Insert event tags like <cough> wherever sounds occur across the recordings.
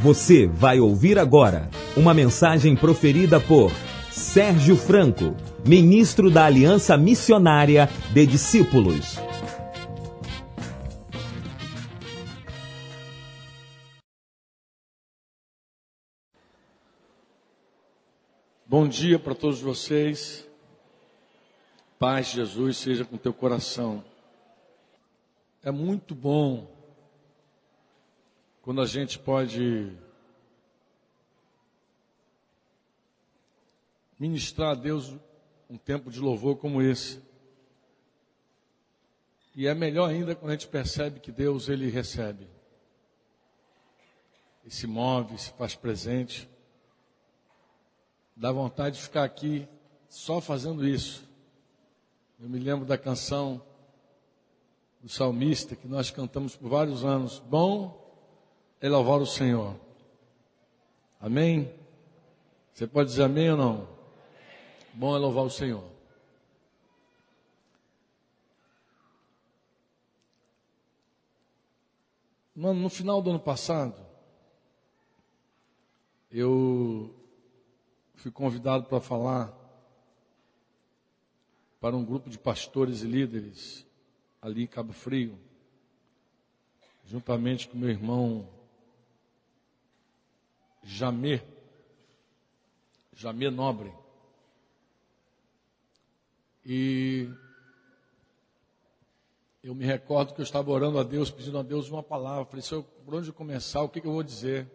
Você vai ouvir agora uma mensagem proferida por Sérgio Franco, ministro da Aliança Missionária de Discípulos. Bom dia para todos vocês. Paz de Jesus seja com teu coração. É muito bom quando a gente pode ministrar a Deus um tempo de louvor como esse. E é melhor ainda quando a gente percebe que Deus ele recebe. E se move, se faz presente. Dá vontade de ficar aqui só fazendo isso. Eu me lembro da canção do salmista que nós cantamos por vários anos. Bom é louvar o Senhor. Amém? Você pode dizer amém ou não? Bom é louvar o Senhor. No, no final do ano passado, eu fui convidado para falar para um grupo de pastores e líderes ali em Cabo Frio, juntamente com meu irmão Jamê, Jamê Nobre. E eu me recordo que eu estava orando a Deus, pedindo a Deus uma palavra. Falei, Senhor, por onde começar? O que, que eu vou dizer?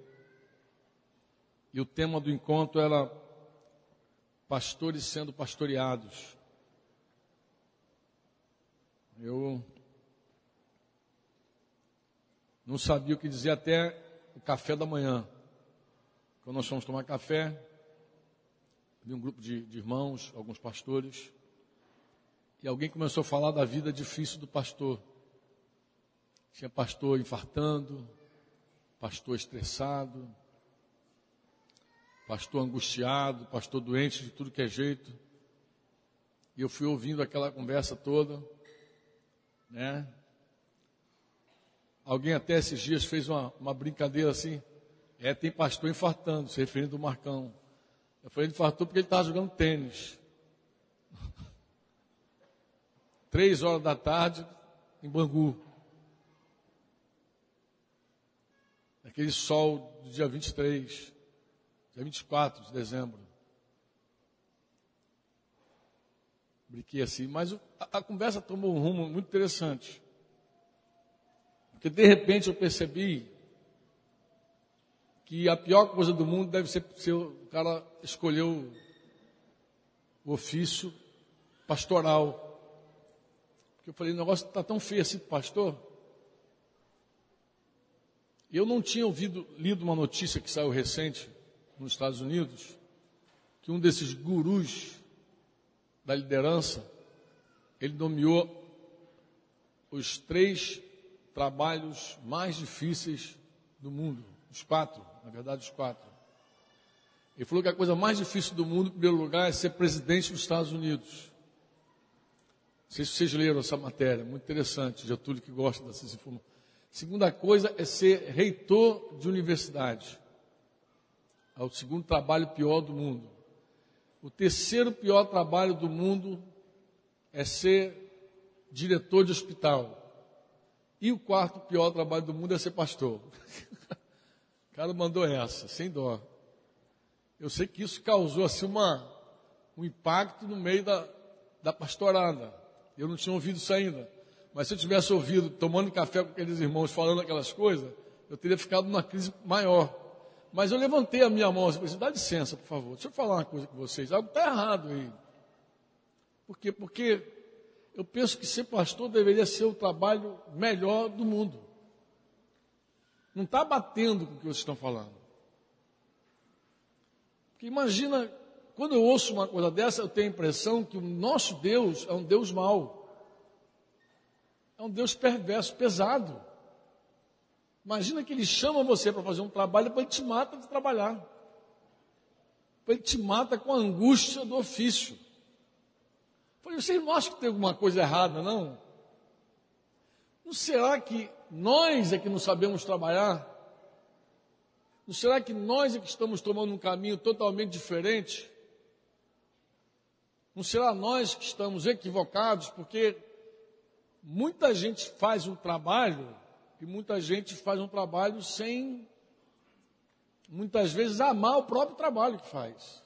E o tema do encontro era pastores sendo pastoreados. Eu não sabia o que dizer até o café da manhã. Quando nós fomos tomar café, vi um grupo de, de irmãos, alguns pastores, e alguém começou a falar da vida difícil do pastor. Tinha pastor infartando, pastor estressado, pastor angustiado, pastor doente de tudo que é jeito. E eu fui ouvindo aquela conversa toda, né? Alguém até esses dias fez uma, uma brincadeira assim. É, tem pastor infartando, se referindo ao Marcão. Eu falei, ele infartou porque ele estava jogando tênis. <laughs> Três horas da tarde, em Bangu. Aquele sol do dia 23, dia 24 de dezembro. Brinquei assim, mas a, a conversa tomou um rumo muito interessante. Porque de repente eu percebi que a pior coisa do mundo deve ser se o cara escolheu o ofício pastoral. Porque eu falei, o negócio está tão feio assim, pastor. Eu não tinha ouvido, lido uma notícia que saiu recente nos Estados Unidos, que um desses gurus da liderança, ele nomeou os três trabalhos mais difíceis do mundo, os quatro na verdade os quatro. Ele falou que a coisa mais difícil do mundo, em primeiro lugar, é ser presidente dos Estados Unidos. Não sei se vocês leram essa matéria, muito interessante, Getúlio que gosta dessas informações. Segunda coisa é ser reitor de universidade. É o segundo trabalho pior do mundo. O terceiro pior trabalho do mundo é ser diretor de hospital. E o quarto pior trabalho do mundo é ser pastor. <laughs> O cara mandou essa, sem dó. Eu sei que isso causou assim uma, um impacto no meio da, da pastorada. Eu não tinha ouvido isso ainda. Mas se eu tivesse ouvido, tomando café com aqueles irmãos, falando aquelas coisas, eu teria ficado numa crise maior. Mas eu levantei a minha mão e disse, dá licença, por favor, deixa eu falar uma coisa com vocês. Algo está errado aí. Por quê? Porque eu penso que ser pastor deveria ser o trabalho melhor do mundo. Não está batendo com o que vocês estão falando. Porque imagina, quando eu ouço uma coisa dessa, eu tenho a impressão que o nosso Deus é um Deus mau. É um Deus perverso, pesado. Imagina que ele chama você para fazer um trabalho, depois ele te mata de trabalhar. Depois ele te mata com a angústia do ofício. Eu falei, vocês não acham que tem alguma coisa errada, não? Não será que nós é que não sabemos trabalhar. Não será que nós é que estamos tomando um caminho totalmente diferente? Não será nós que estamos equivocados? Porque muita gente faz um trabalho e muita gente faz um trabalho sem, muitas vezes, amar o próprio trabalho que faz.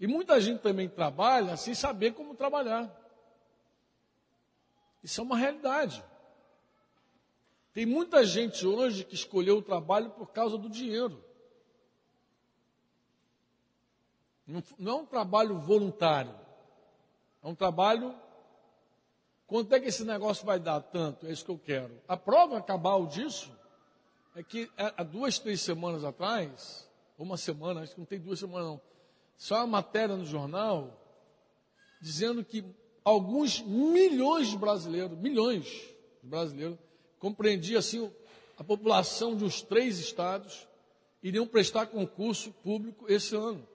E muita gente também trabalha sem saber como trabalhar. Isso é uma realidade. Tem muita gente hoje que escolheu o trabalho por causa do dinheiro. Não é um trabalho voluntário. É um trabalho. Quanto é que esse negócio vai dar? Tanto, é isso que eu quero. A prova cabal disso é que há duas, três semanas atrás, uma semana, acho que não tem duas semanas não, só uma matéria no jornal dizendo que alguns milhões de brasileiros, milhões de brasileiros, compreendia assim a população de uns três estados, iriam prestar concurso público esse ano.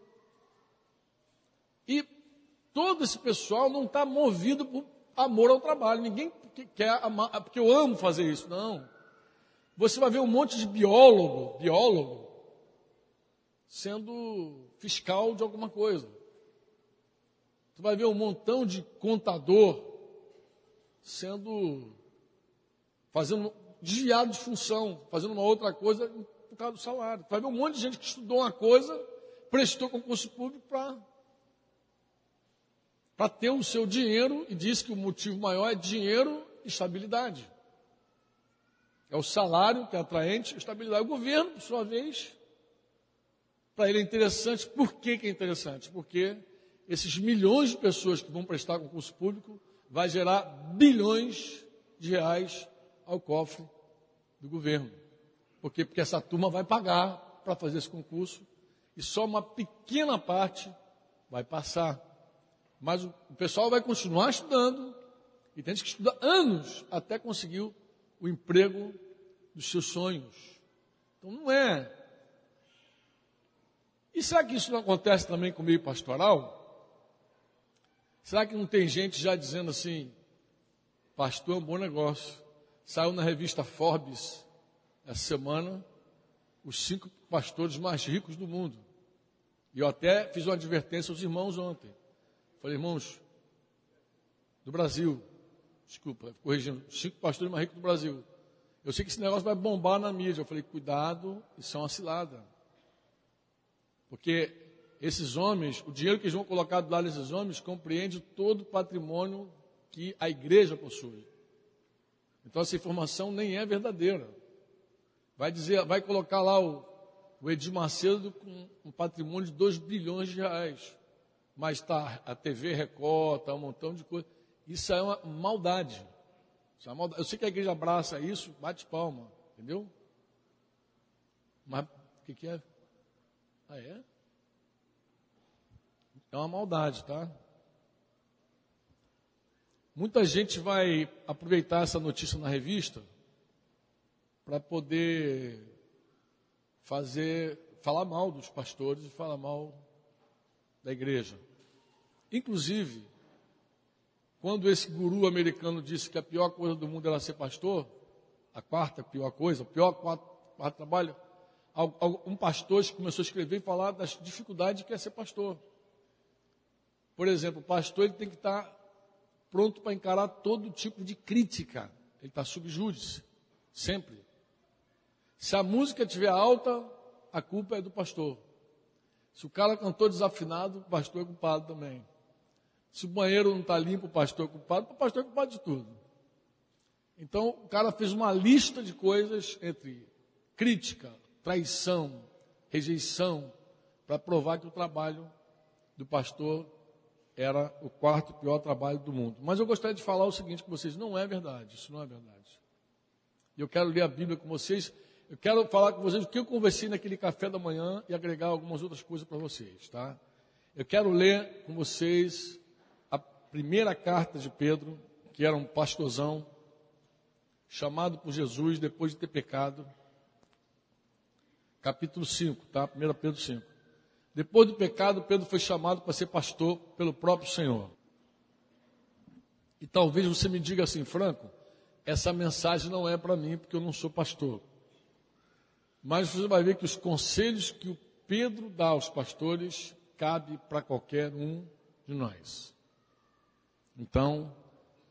E todo esse pessoal não está movido por amor ao trabalho. Ninguém quer amar, porque eu amo fazer isso. Não. Você vai ver um monte de biólogo, biólogo, sendo fiscal de alguma coisa. Você vai ver um montão de contador sendo fazendo desviado de função, fazendo uma outra coisa por causa do salário. Vai ver um monte de gente que estudou uma coisa, prestou concurso público para para ter o seu dinheiro e diz que o motivo maior é dinheiro e estabilidade. É o salário que é atraente, estabilidade. O governo, por sua vez, para ele é interessante. Por que, que é interessante? Porque esses milhões de pessoas que vão prestar concurso público vai gerar bilhões de reais ao cofre do governo. Por quê? Porque essa turma vai pagar para fazer esse concurso e só uma pequena parte vai passar. Mas o, pessoal vai continuar estudando e tem que estuda anos até conseguir o emprego dos seus sonhos. Então não é e será que isso não acontece também com o meio pastoral? Será que não tem gente já dizendo assim, pastor é um bom negócio? Saiu na revista Forbes essa semana os cinco pastores mais ricos do mundo. E eu até fiz uma advertência aos irmãos ontem. Falei, irmãos, do Brasil, desculpa, corrigindo, cinco pastores mais ricos do Brasil. Eu sei que esse negócio vai bombar na mídia. Eu falei, cuidado, isso é uma cilada. Porque esses homens, o dinheiro que eles vão colocar do lado desses homens, compreende todo o patrimônio que a igreja possui. Então essa informação nem é verdadeira. Vai dizer, vai colocar lá o, o Edir Macedo com um patrimônio de 2 bilhões de reais. Mas está a TV Record, está um montão de coisa. Isso é uma maldade. Isso é uma maldade. Eu sei que a igreja abraça isso, bate palma, entendeu? Mas o que, que é? Ah, é? É uma maldade, tá? Muita gente vai aproveitar essa notícia na revista para poder fazer, falar mal dos pastores e falar mal da igreja. Inclusive, quando esse guru americano disse que a pior coisa do mundo era ser pastor, a quarta pior coisa, o pior quarto, quarto trabalho, um pastor começou a escrever e falar das dificuldades que é ser pastor. Por exemplo, o pastor ele tem que estar pronto para encarar todo tipo de crítica. Ele está subjúdice, sempre. Se a música estiver alta, a culpa é do pastor. Se o cara cantou desafinado, o pastor é culpado também. Se o banheiro não está limpo, o pastor é culpado, o pastor é culpado de tudo. Então, o cara fez uma lista de coisas entre crítica, traição, rejeição, para provar que o trabalho do pastor era o quarto pior trabalho do mundo. Mas eu gostaria de falar o seguinte com vocês: não é verdade, isso não é verdade. Eu quero ler a Bíblia com vocês, eu quero falar com vocês o que eu conversei naquele café da manhã e agregar algumas outras coisas para vocês, tá? Eu quero ler com vocês a primeira carta de Pedro, que era um pastorzão, chamado por Jesus depois de ter pecado capítulo 5, tá? 1 Pedro 5. Depois do pecado, Pedro foi chamado para ser pastor pelo próprio Senhor. E talvez você me diga assim, Franco, essa mensagem não é para mim porque eu não sou pastor. Mas você vai ver que os conselhos que o Pedro dá aos pastores cabe para qualquer um de nós. Então,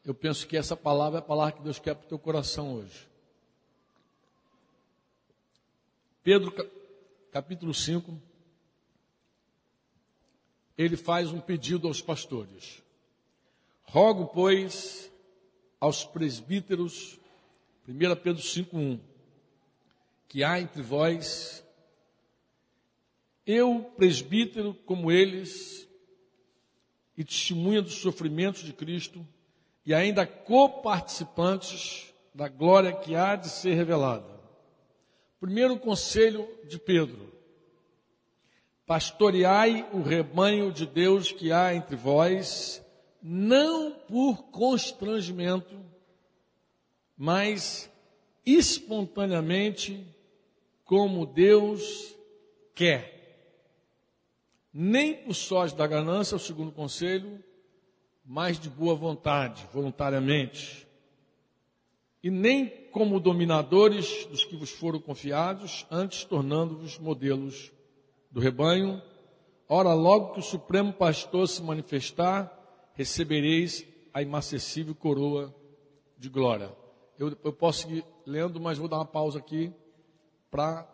eu penso que essa palavra é a palavra que Deus quer para o teu coração hoje. Pedro, capítulo 5, ele faz um pedido aos pastores. Rogo, pois, aos presbíteros, 1 Pedro 5,1, que há entre vós, eu, presbítero, como eles, e testemunha dos sofrimentos de Cristo, e ainda coparticipantes da glória que há de ser revelada. Primeiro conselho de Pedro: pastoreai o rebanho de Deus que há entre vós, não por constrangimento, mas espontaneamente, como Deus quer. Nem por sorte da ganância, o segundo conselho, mas de boa vontade, voluntariamente. E nem como dominadores dos que vos foram confiados, antes tornando-vos modelos do rebanho. Ora, logo que o Supremo Pastor se manifestar, recebereis a inacessível coroa de glória. Eu, eu posso seguir lendo, mas vou dar uma pausa aqui para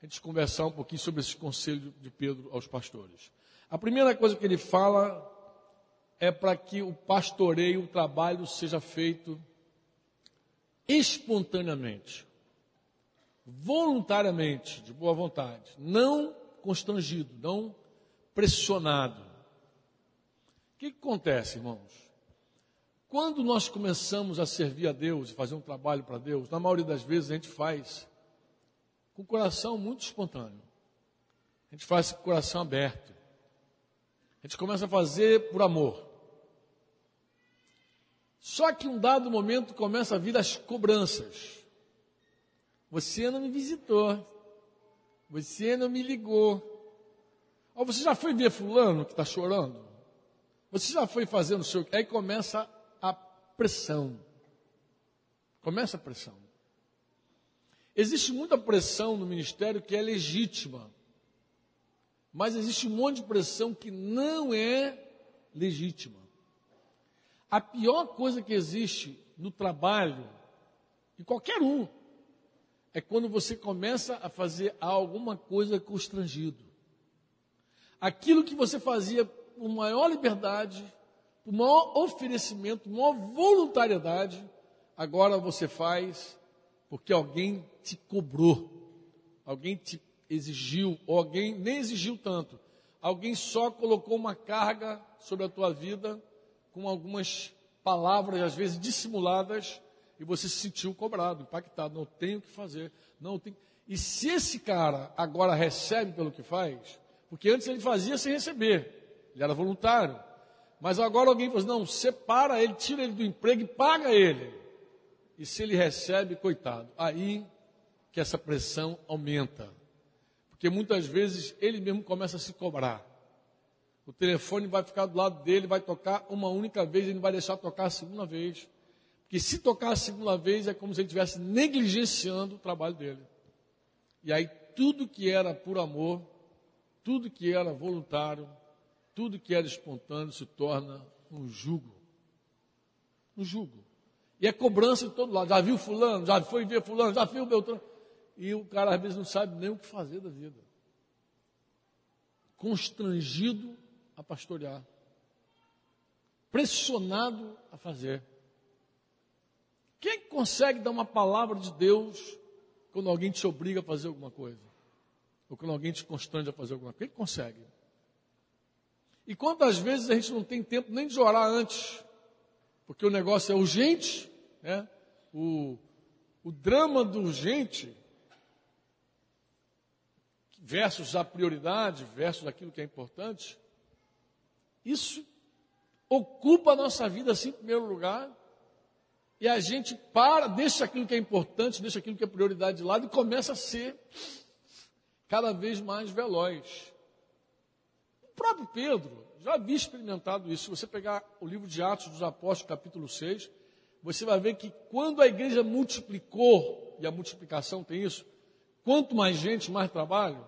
a gente conversar um pouquinho sobre esse conselho de Pedro aos pastores. A primeira coisa que ele fala é para que o pastoreio, o trabalho seja feito espontaneamente, voluntariamente, de boa vontade, não constrangido, não pressionado. O que, que acontece, irmãos? Quando nós começamos a servir a Deus e fazer um trabalho para Deus, na maioria das vezes a gente faz com o coração muito espontâneo. A gente faz com o coração aberto. A gente começa a fazer por amor. Só que um dado momento começa a vir as cobranças. Você não me visitou. Você não me ligou. Ou você já foi ver fulano que está chorando? Você já foi fazendo o seu. Aí começa a pressão. Começa a pressão. Existe muita pressão no ministério que é legítima. Mas existe um monte de pressão que não é legítima. A pior coisa que existe no trabalho, em qualquer um, é quando você começa a fazer alguma coisa constrangido. Aquilo que você fazia com maior liberdade, por maior oferecimento, maior voluntariedade, agora você faz porque alguém te cobrou, alguém te exigiu, ou alguém nem exigiu tanto, alguém só colocou uma carga sobre a tua vida com algumas palavras, às vezes dissimuladas, e você se sentiu cobrado, impactado, não tenho o que fazer, não tem. E se esse cara agora recebe pelo que faz, porque antes ele fazia sem receber, ele era voluntário, mas agora alguém fala, assim, não, separa ele, tira ele do emprego e paga ele. E se ele recebe, coitado, aí que essa pressão aumenta. Porque muitas vezes ele mesmo começa a se cobrar. O telefone vai ficar do lado dele, vai tocar uma única vez, ele não vai deixar tocar a segunda vez. Porque se tocar a segunda vez é como se ele estivesse negligenciando o trabalho dele. E aí tudo que era por amor, tudo que era voluntário, tudo que era espontâneo se torna um jugo. Um jugo. E é cobrança de todo lado. Já viu fulano, já foi ver fulano, já viu Beltrano. E o cara às vezes não sabe nem o que fazer da vida. Constrangido a pastorear. Pressionado a fazer. Quem consegue dar uma palavra de Deus quando alguém te obriga a fazer alguma coisa? Ou quando alguém te constrange a fazer alguma coisa? Quem consegue? E quantas vezes a gente não tem tempo nem de orar antes, porque o negócio é urgente, né? o, o drama do urgente versus a prioridade, versus aquilo que é importante, isso ocupa a nossa vida assim em primeiro lugar, e a gente para, deixa aquilo que é importante, deixa aquilo que é prioridade de lado e começa a ser cada vez mais veloz. O próprio Pedro já havia experimentado isso. Se você pegar o livro de Atos dos Apóstolos, capítulo 6, você vai ver que quando a igreja multiplicou, e a multiplicação tem isso, quanto mais gente, mais trabalho.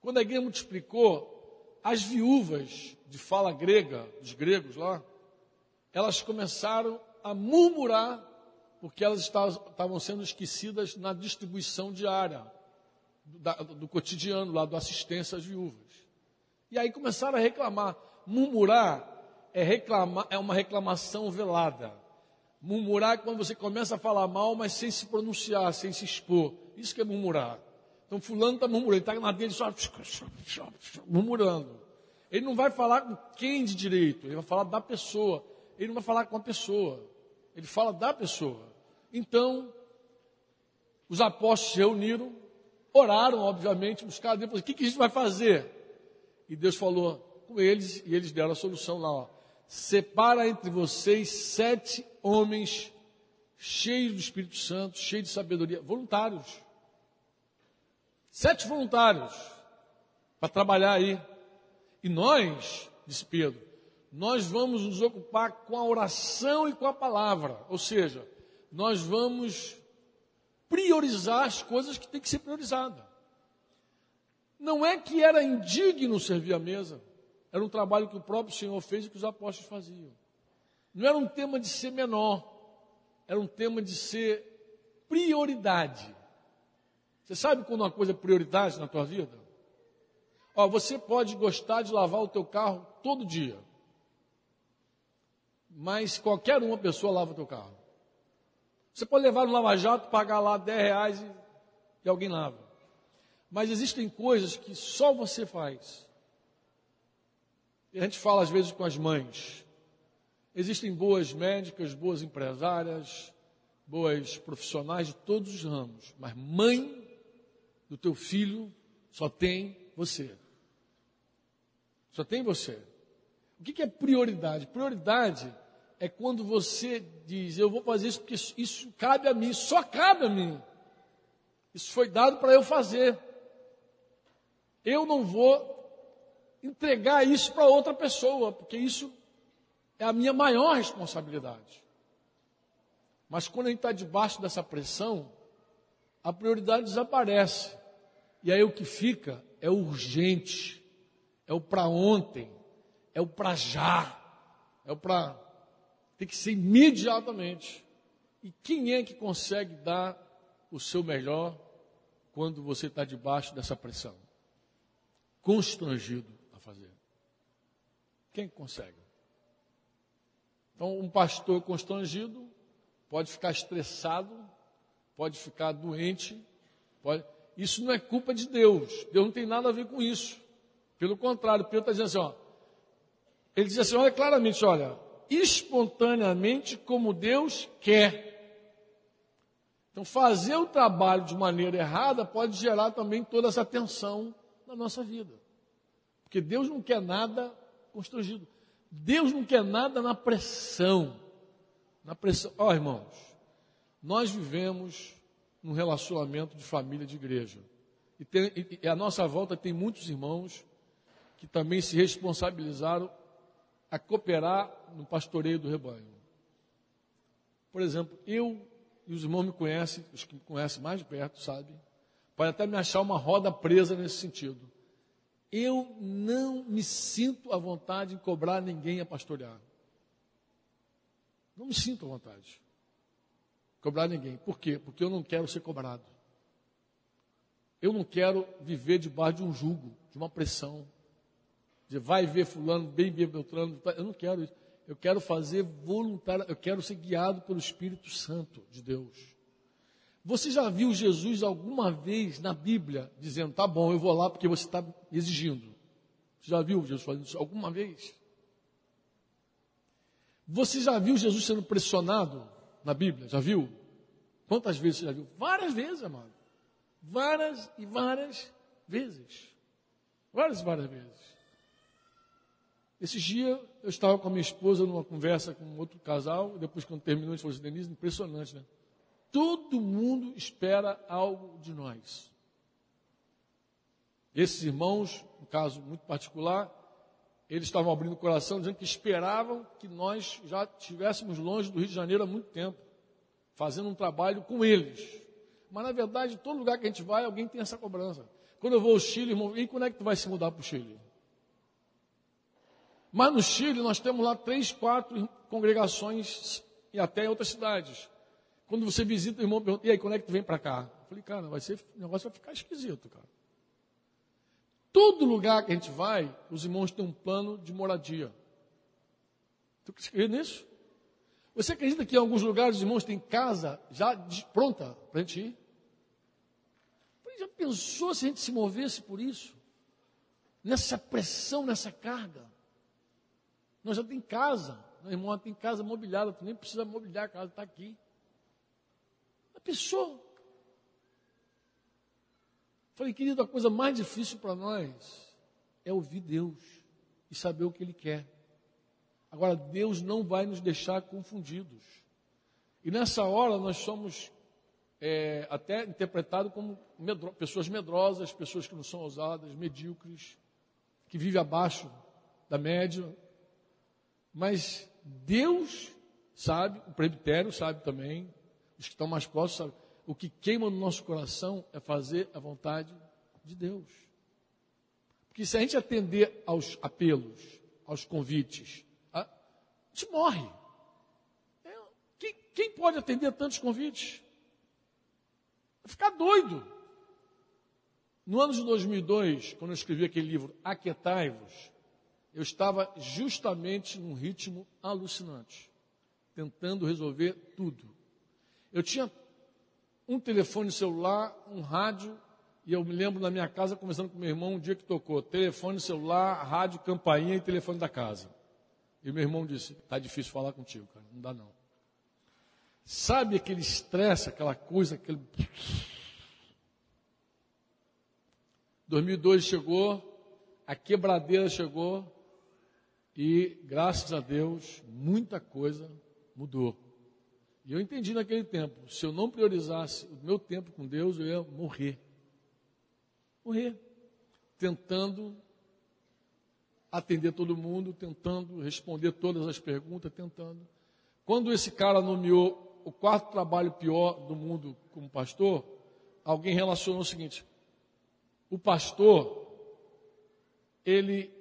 Quando a igreja multiplicou, as viúvas de fala grega, dos gregos lá, elas começaram a murmurar porque elas estavam sendo esquecidas na distribuição diária do, cotidiano lá, do assistência às viúvas. E aí começaram a reclamar. Murmurar é, reclamar, é uma reclamação velada. Murmurar é quando você começa a falar mal, mas sem se pronunciar, sem se expor. Isso que é murmurar. Então fulano está murmurando, está na dele só murmurando. Ele não vai falar com quem de direito, ele vai falar da pessoa. Ele não vai falar com a pessoa, ele fala da pessoa. Então, os apóstolos se reuniram, oraram, obviamente, buscaram Deus, o que, que a gente vai fazer? E Deus falou com eles, e eles deram a solução lá, ó. Separa entre vocês sete homens cheios do Espírito Santo, cheios de sabedoria, voluntários. Sete voluntários para trabalhar aí. E nós, disse Pedro, nós vamos nos ocupar com a oração e com a palavra. Ou seja, nós vamos priorizar as coisas que têm que ser priorizadas. Não é que era indigno servir à mesa, era um trabalho que o próprio Senhor fez e que os apóstolos faziam. Não era um tema de ser menor, era um tema de ser prioridade. Você sabe quando uma coisa é prioridade na tua vida? Ó, você pode gostar de lavar o teu carro todo dia, mas qualquer uma pessoa lava o teu carro. Você pode levar no lava-jato, pagar lá 10 reais e, e alguém lava. Mas existem coisas que só você faz. E a gente fala às vezes com as mães. Existem boas médicas, boas empresárias, boas profissionais de todos os ramos, mas mãe do teu filho só tem você. Só tem você. O que é prioridade? Prioridade é quando você diz: Eu vou fazer isso porque isso, isso cabe a mim, só cabe a mim. Isso foi dado para eu fazer. Eu não vou entregar isso para outra pessoa, porque isso é a minha maior responsabilidade. Mas quando a gente está debaixo dessa pressão, a prioridade desaparece. E aí o que fica é o urgente, é o para ontem, é o para já, é o para tem que ser imediatamente. E quem é que consegue dar o seu melhor quando você está debaixo dessa pressão? Constrangido a fazer. Quem consegue? Então, um pastor constrangido pode ficar estressado, pode ficar doente, pode... isso não é culpa de Deus. Deus não tem nada a ver com isso. Pelo contrário, Pedro está dizendo assim, ó, ele diz assim, olha claramente, olha, espontaneamente como Deus quer. Então, fazer o trabalho de maneira errada pode gerar também toda essa tensão na nossa vida. Porque Deus não quer nada constrangido. Deus não quer nada na pressão. Na pressão. Ó, oh, irmãos, nós vivemos num relacionamento de família de igreja. E, tem, e, a nossa volta tem muitos irmãos que também se responsabilizaram a cooperar no pastoreio do rebanho. Por exemplo, eu e os irmãos me conhecem, os que me conhecem mais de perto, sabem, pode até me achar uma roda presa nesse sentido. Eu não me sinto à vontade em cobrar ninguém a pastorear. Não me sinto à vontade. Cobrar ninguém. Por quê? Porque eu não quero ser cobrado. Eu não quero viver debaixo de um jugo, de uma pressão de vai ver fulano, bem ver Beltrano. Eu não quero isso. Eu quero fazer voluntário, eu quero ser guiado pelo Espírito Santo de Deus. Você já viu Jesus alguma vez na Bíblia dizendo, tá bom, eu vou lá porque você está exigindo? Você já viu Jesus fazendo isso alguma vez? Você já viu Jesus sendo pressionado na Bíblia? Já viu? Quantas vezes você já viu? Várias vezes, amado. Várias e várias vezes. Várias e várias vezes. Esses dias eu estava com a minha esposa numa conversa com outro casal, depois quando terminou, a gente falou assim, Denise, impressionante, né? Todo mundo espera algo de nós. Esses irmãos, um caso muito particular, eles estavam abrindo o coração, dizendo que esperavam que nós já estivéssemos longe do Rio de Janeiro há muito tempo, fazendo um trabalho com eles. Mas na verdade, todo lugar que a gente vai, alguém tem essa cobrança. Quando eu vou ao Chile, irmão, e quando é que tu vai se mudar para o Chile? Mas no Chile nós temos lá três, quatro congregações e até em outras cidades. Quando você visita o irmão, pergunta, e aí, quando é que tu vem para cá? Eu falei, cara, vai ser, o negócio vai ficar esquisito, cara. Todo lugar que a gente vai, os irmãos têm um plano de moradia. Tu acredita nisso? Você acredita que em alguns lugares os irmãos têm casa já pronta para a gente ir? Já pensou se a gente se movesse por isso? Nessa pressão, nessa carga? Nós já tem casa. Meu irmão tem casa mobiliada, tu nem precisa mobiliar a casa, está aqui. A pessoa. Falei, querido, a coisa mais difícil para nós é ouvir Deus e saber o que Ele quer. Agora, Deus não vai nos deixar confundidos. E nessa hora nós somos é, até interpretados como medro pessoas medrosas, pessoas que não são ousadas, medíocres, que vivem abaixo da média. Mas Deus sabe, o presbitério sabe também, os que estão mais próximos sabem, o que queima no nosso coração é fazer a vontade de Deus. Porque se a gente atender aos apelos, aos convites, a, gente morre. É, quem, pode atender tantos convites? Vai ficar doido. No ano de 2002, quando eu escrevi aquele livro, Aquetai-vos, eu estava justamente num ritmo alucinante, tentando resolver tudo. Eu tinha um telefone celular, um rádio, e eu me lembro na minha casa, conversando com meu irmão, um dia que tocou telefone celular, rádio, campainha e telefone da casa. E meu irmão disse: Está difícil falar contigo, cara, não dá não. Sabe aquele estresse, aquela coisa, aquele. <laughs> 2002 chegou, a quebradeira chegou, e, graças a Deus, muita coisa mudou. E eu entendi naquele tempo: se eu não priorizasse o meu tempo com Deus, eu ia morrer. Morrer. Tentando atender todo mundo, tentando responder todas as perguntas, tentando. Quando esse cara nomeou o quarto trabalho pior do mundo como pastor, alguém relacionou o seguinte: o pastor, ele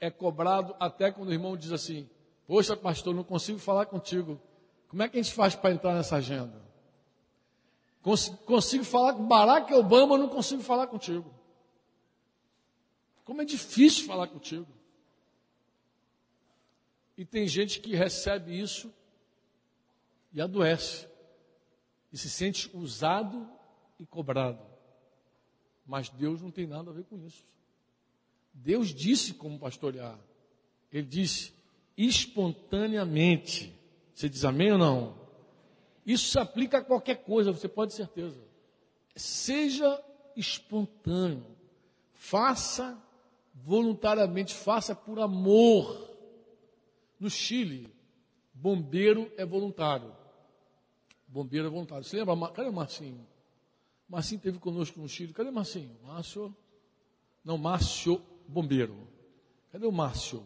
é cobrado até quando o irmão diz assim: Poxa, pastor, não consigo falar contigo. Como é que a gente faz para entrar nessa agenda? Cons consigo falar com Barack Obama, não consigo falar contigo. Como é difícil falar contigo. E tem gente que recebe isso e adoece. E se sente usado e cobrado. Mas Deus não tem nada a ver com isso. Deus disse como pastorear. Ele disse espontaneamente. Você diz amém ou não? Isso se aplica a qualquer coisa, você pode ter certeza. Seja espontâneo. Faça voluntariamente, faça por amor. No Chile, bombeiro é voluntário. Bombeiro é voluntário. Você lembra? Cadê o Marcinho? Marcinho teve conosco no Chile. Cadê o Marcinho? Márcio? Não, Márcio bombeiro. Cadê o Márcio?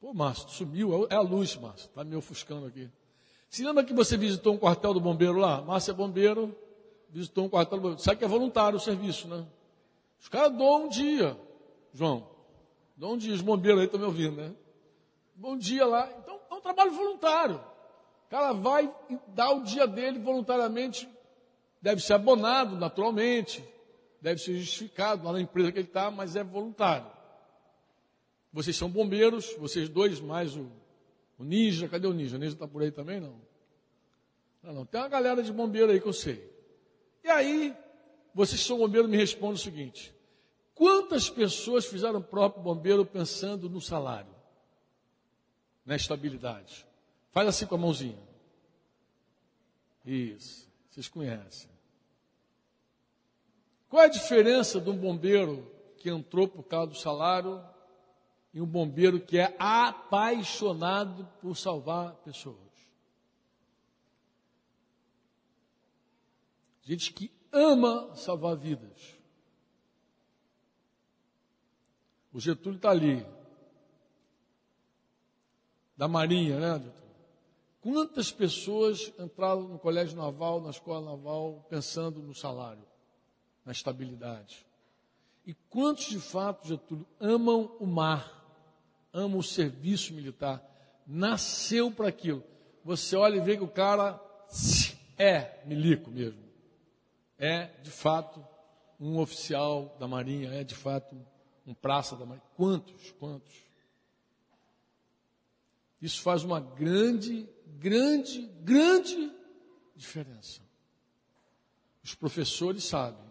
Pô, Márcio, sumiu. É a luz, Márcio. Está me ofuscando aqui. Se lembra que você visitou um quartel do bombeiro lá? Márcio é bombeiro, visitou um quartel do bombeiro. Sabe que é voluntário o serviço, né? Os caras doam um dia, João. Dão um dia, os bombeiros aí estão me ouvindo, né? Bom dia lá. Então, é um trabalho voluntário. O cara vai dá o dia dele voluntariamente. Deve ser abonado, naturalmente deve ser justificado lá na empresa que ele está, mas é voluntário. Vocês são bombeiros, vocês dois, mais o, o Ninja, cadê o Ninja? O Ninja está por aí também? Não. não. Não, tem uma galera de bombeiro aí que eu sei. E aí, vocês são bombeiros, me respondem o seguinte: quantas pessoas fizeram o próprio bombeiro pensando no salário, na estabilidade? Faz assim com a mãozinha. Isso, vocês conhecem. Qual é a diferença de um bombeiro que entrou por causa do salário e um bombeiro que é apaixonado por salvar pessoas? Gente que ama salvar vidas. O Getúlio está ali, da Marinha, né, doutor? Quantas pessoas entraram no colégio naval, na escola naval, pensando no salário, na estabilidade? E quantos de fato, Getúlio, amam o mar, amam o serviço militar, nasceu para aquilo? Você olha e vê que o cara <tsk> é milico mesmo. É, de fato, um oficial da Marinha, é, de fato, um praça da Marinha. Quantos, quantos? Isso faz uma grande, grande, grande diferença. Os professores sabem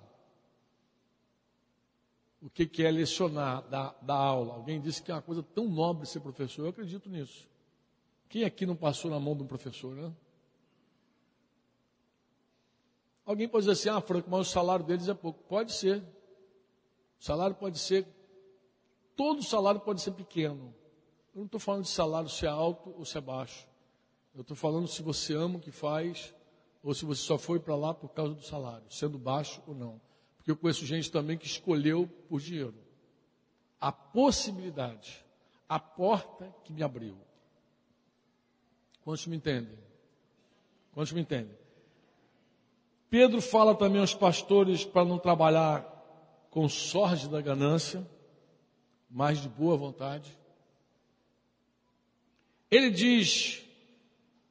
o que, é lecionar, dar, dar aula. Alguém disse que é uma coisa tão nobre ser professor. Eu acredito nisso. Quem aqui não passou na mão de um professor, né? Alguém pode dizer assim, ah, Franco, mas o salário deles é pouco. Pode ser. O salário pode ser, todo salário pode ser pequeno. Eu não estou falando de salário se é alto ou se é baixo. Eu estou falando se você ama o que faz ou se você só foi para lá por causa do salário, sendo baixo ou não. Porque eu conheço gente também que escolheu por dinheiro. A possibilidade, a porta que me abriu. Quantos me entendem? Quantos me entendem? Pedro fala também aos pastores para não trabalhar com sorte da ganância, mas de boa vontade. Ele diz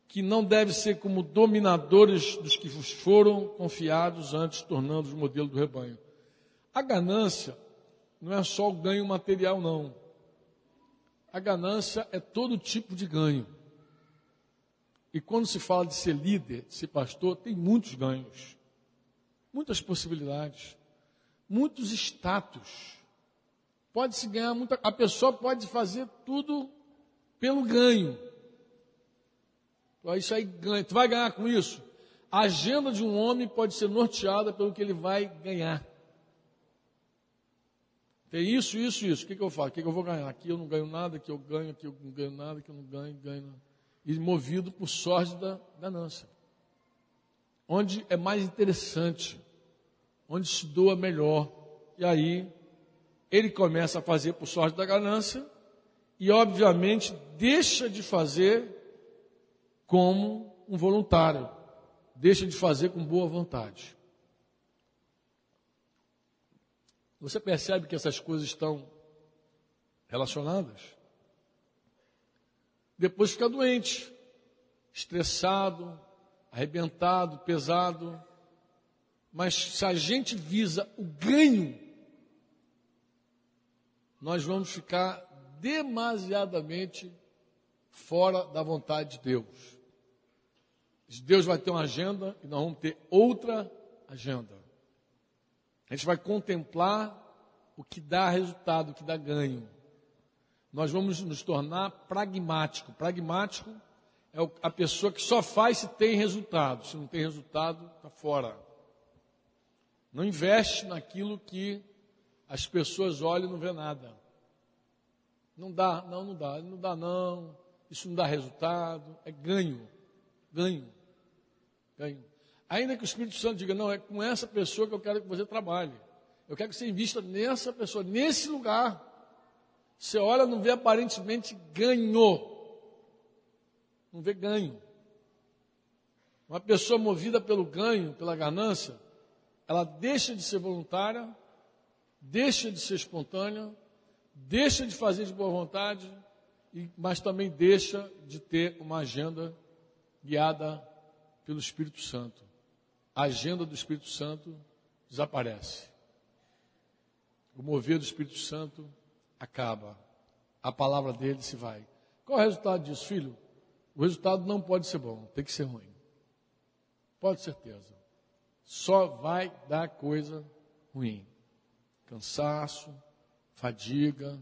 que não deve ser como dominadores dos que vos foram confiados antes, tornando-os modelo do rebanho. A ganância não é só o ganho material, não. A ganância é todo tipo de ganho. E quando se fala de ser líder, de ser pastor, tem muitos ganhos, muitas possibilidades, muitos status. Pode se ganhar muita. A pessoa pode fazer tudo pelo ganho. Isso aí ganha. Tu vai ganhar com isso? A agenda de um homem pode ser norteada pelo que ele vai ganhar. Tem isso, isso, isso. O que, que eu faço? O que, que eu vou ganhar? Aqui eu não ganho nada, aqui eu ganho, aqui eu não ganho nada, aqui eu não ganho, ganho nada e movido por sorte da ganância. Onde é mais interessante, onde se doa melhor. E aí ele começa a fazer por sorte da ganância e, obviamente, deixa de fazer como um voluntário, deixa de fazer com boa vontade. Você percebe que essas coisas estão relacionadas? depois fica doente, estressado, arrebentado, pesado. Mas se a gente visa o ganho, nós vamos ficar demasiadamente fora da vontade de Deus. Deus vai ter uma agenda e nós vamos ter outra agenda. A gente vai contemplar o que dá resultado, o que dá ganho nós vamos nos tornar pragmático. Pragmático é a pessoa que só faz se tem resultado. Se não tem resultado, está fora. Não investe naquilo que as pessoas olham e não vê nada. Não dá, não, não dá, não dá não. Isso não dá resultado. É ganho, ganho, ganho. Ainda que o Espírito Santo diga, não, é com essa pessoa que eu quero que você trabalhe. Eu quero que você invista nessa pessoa, nesse lugar. Você olha, não vê aparentemente ganho. Não vê ganho. Uma pessoa movida pelo ganho, pela ganância, ela deixa de ser voluntária, deixa de ser espontânea, deixa de fazer de boa vontade, mas também deixa de ter uma agenda guiada pelo Espírito Santo. A agenda do Espírito Santo desaparece. O mover do Espírito Santo acaba. A palavra dele se vai. Qual é o resultado disso, filho? O resultado não pode ser bom, tem que ser ruim. Pode certeza. Só vai dar coisa ruim. Cansaço, fadiga.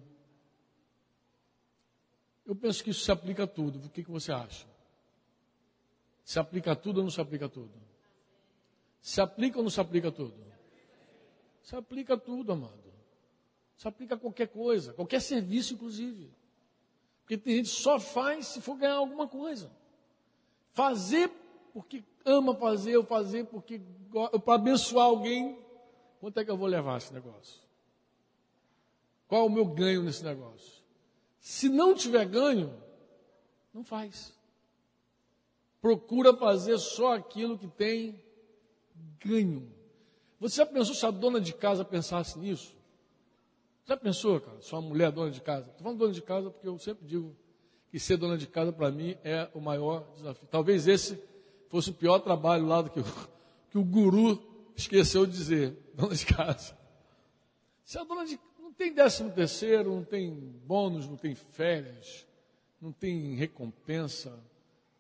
Eu penso que isso se aplica a tudo. O que, que você acha? Se aplica tudo ou não se aplica tudo? Se aplica ou não se aplica tudo? Se aplica tudo, amado. Isso aplica a qualquer coisa, qualquer serviço, inclusive. Porque tem gente que só faz se for ganhar alguma coisa. Fazer porque ama fazer, ou fazer porque para abençoar alguém. Quanto é que eu vou levar esse negócio? Qual é o meu ganho nesse negócio? Se não tiver ganho, não faz. Procura fazer só aquilo que tem ganho. Você já pensou se a dona de casa pensasse nisso? Já pensou, cara? Sua mulher dona de casa? Estou falando dona de casa porque eu sempre digo que ser dona de casa para mim é o maior desafio. Talvez esse fosse o pior trabalho lá do que o, que o guru esqueceu de dizer, <laughs> dona de casa. Se a dona de não tem décimo terceiro, não tem bônus, não tem férias, não tem recompensa,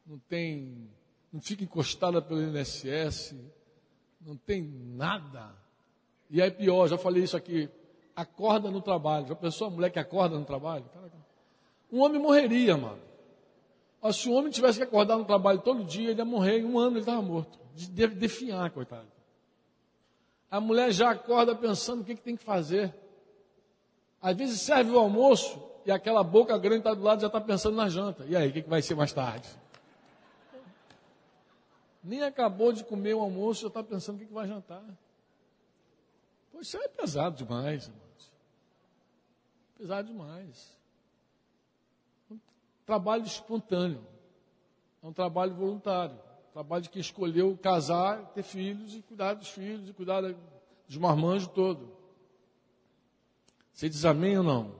não tem, não fica encostada pelo INSS, não tem nada. E é pior, já falei isso aqui, acorda no trabalho. Já pensou a mulher que acorda no trabalho? Um homem morreria, mano. se o homem tivesse que acordar no trabalho todo dia, ele ia morrer. Em um ano ele estava morto. Deve definhar, coitado. A mulher já acorda pensando o que, que tem que fazer. Às vezes serve o almoço e aquela boca grande está do lado já está pensando na janta. E aí, o que, que vai ser mais tarde? Nem acabou de comer o almoço, já está pensando o que, vai jantar. Pois isso é pesado demais, irmãos. Pesado demais. Um trabalho espontâneo. É um trabalho voluntário. Um trabalho de quem escolheu casar, ter filhos e cuidar dos filhos e cuidar dos marmanjos todo. Você diz amém ou não?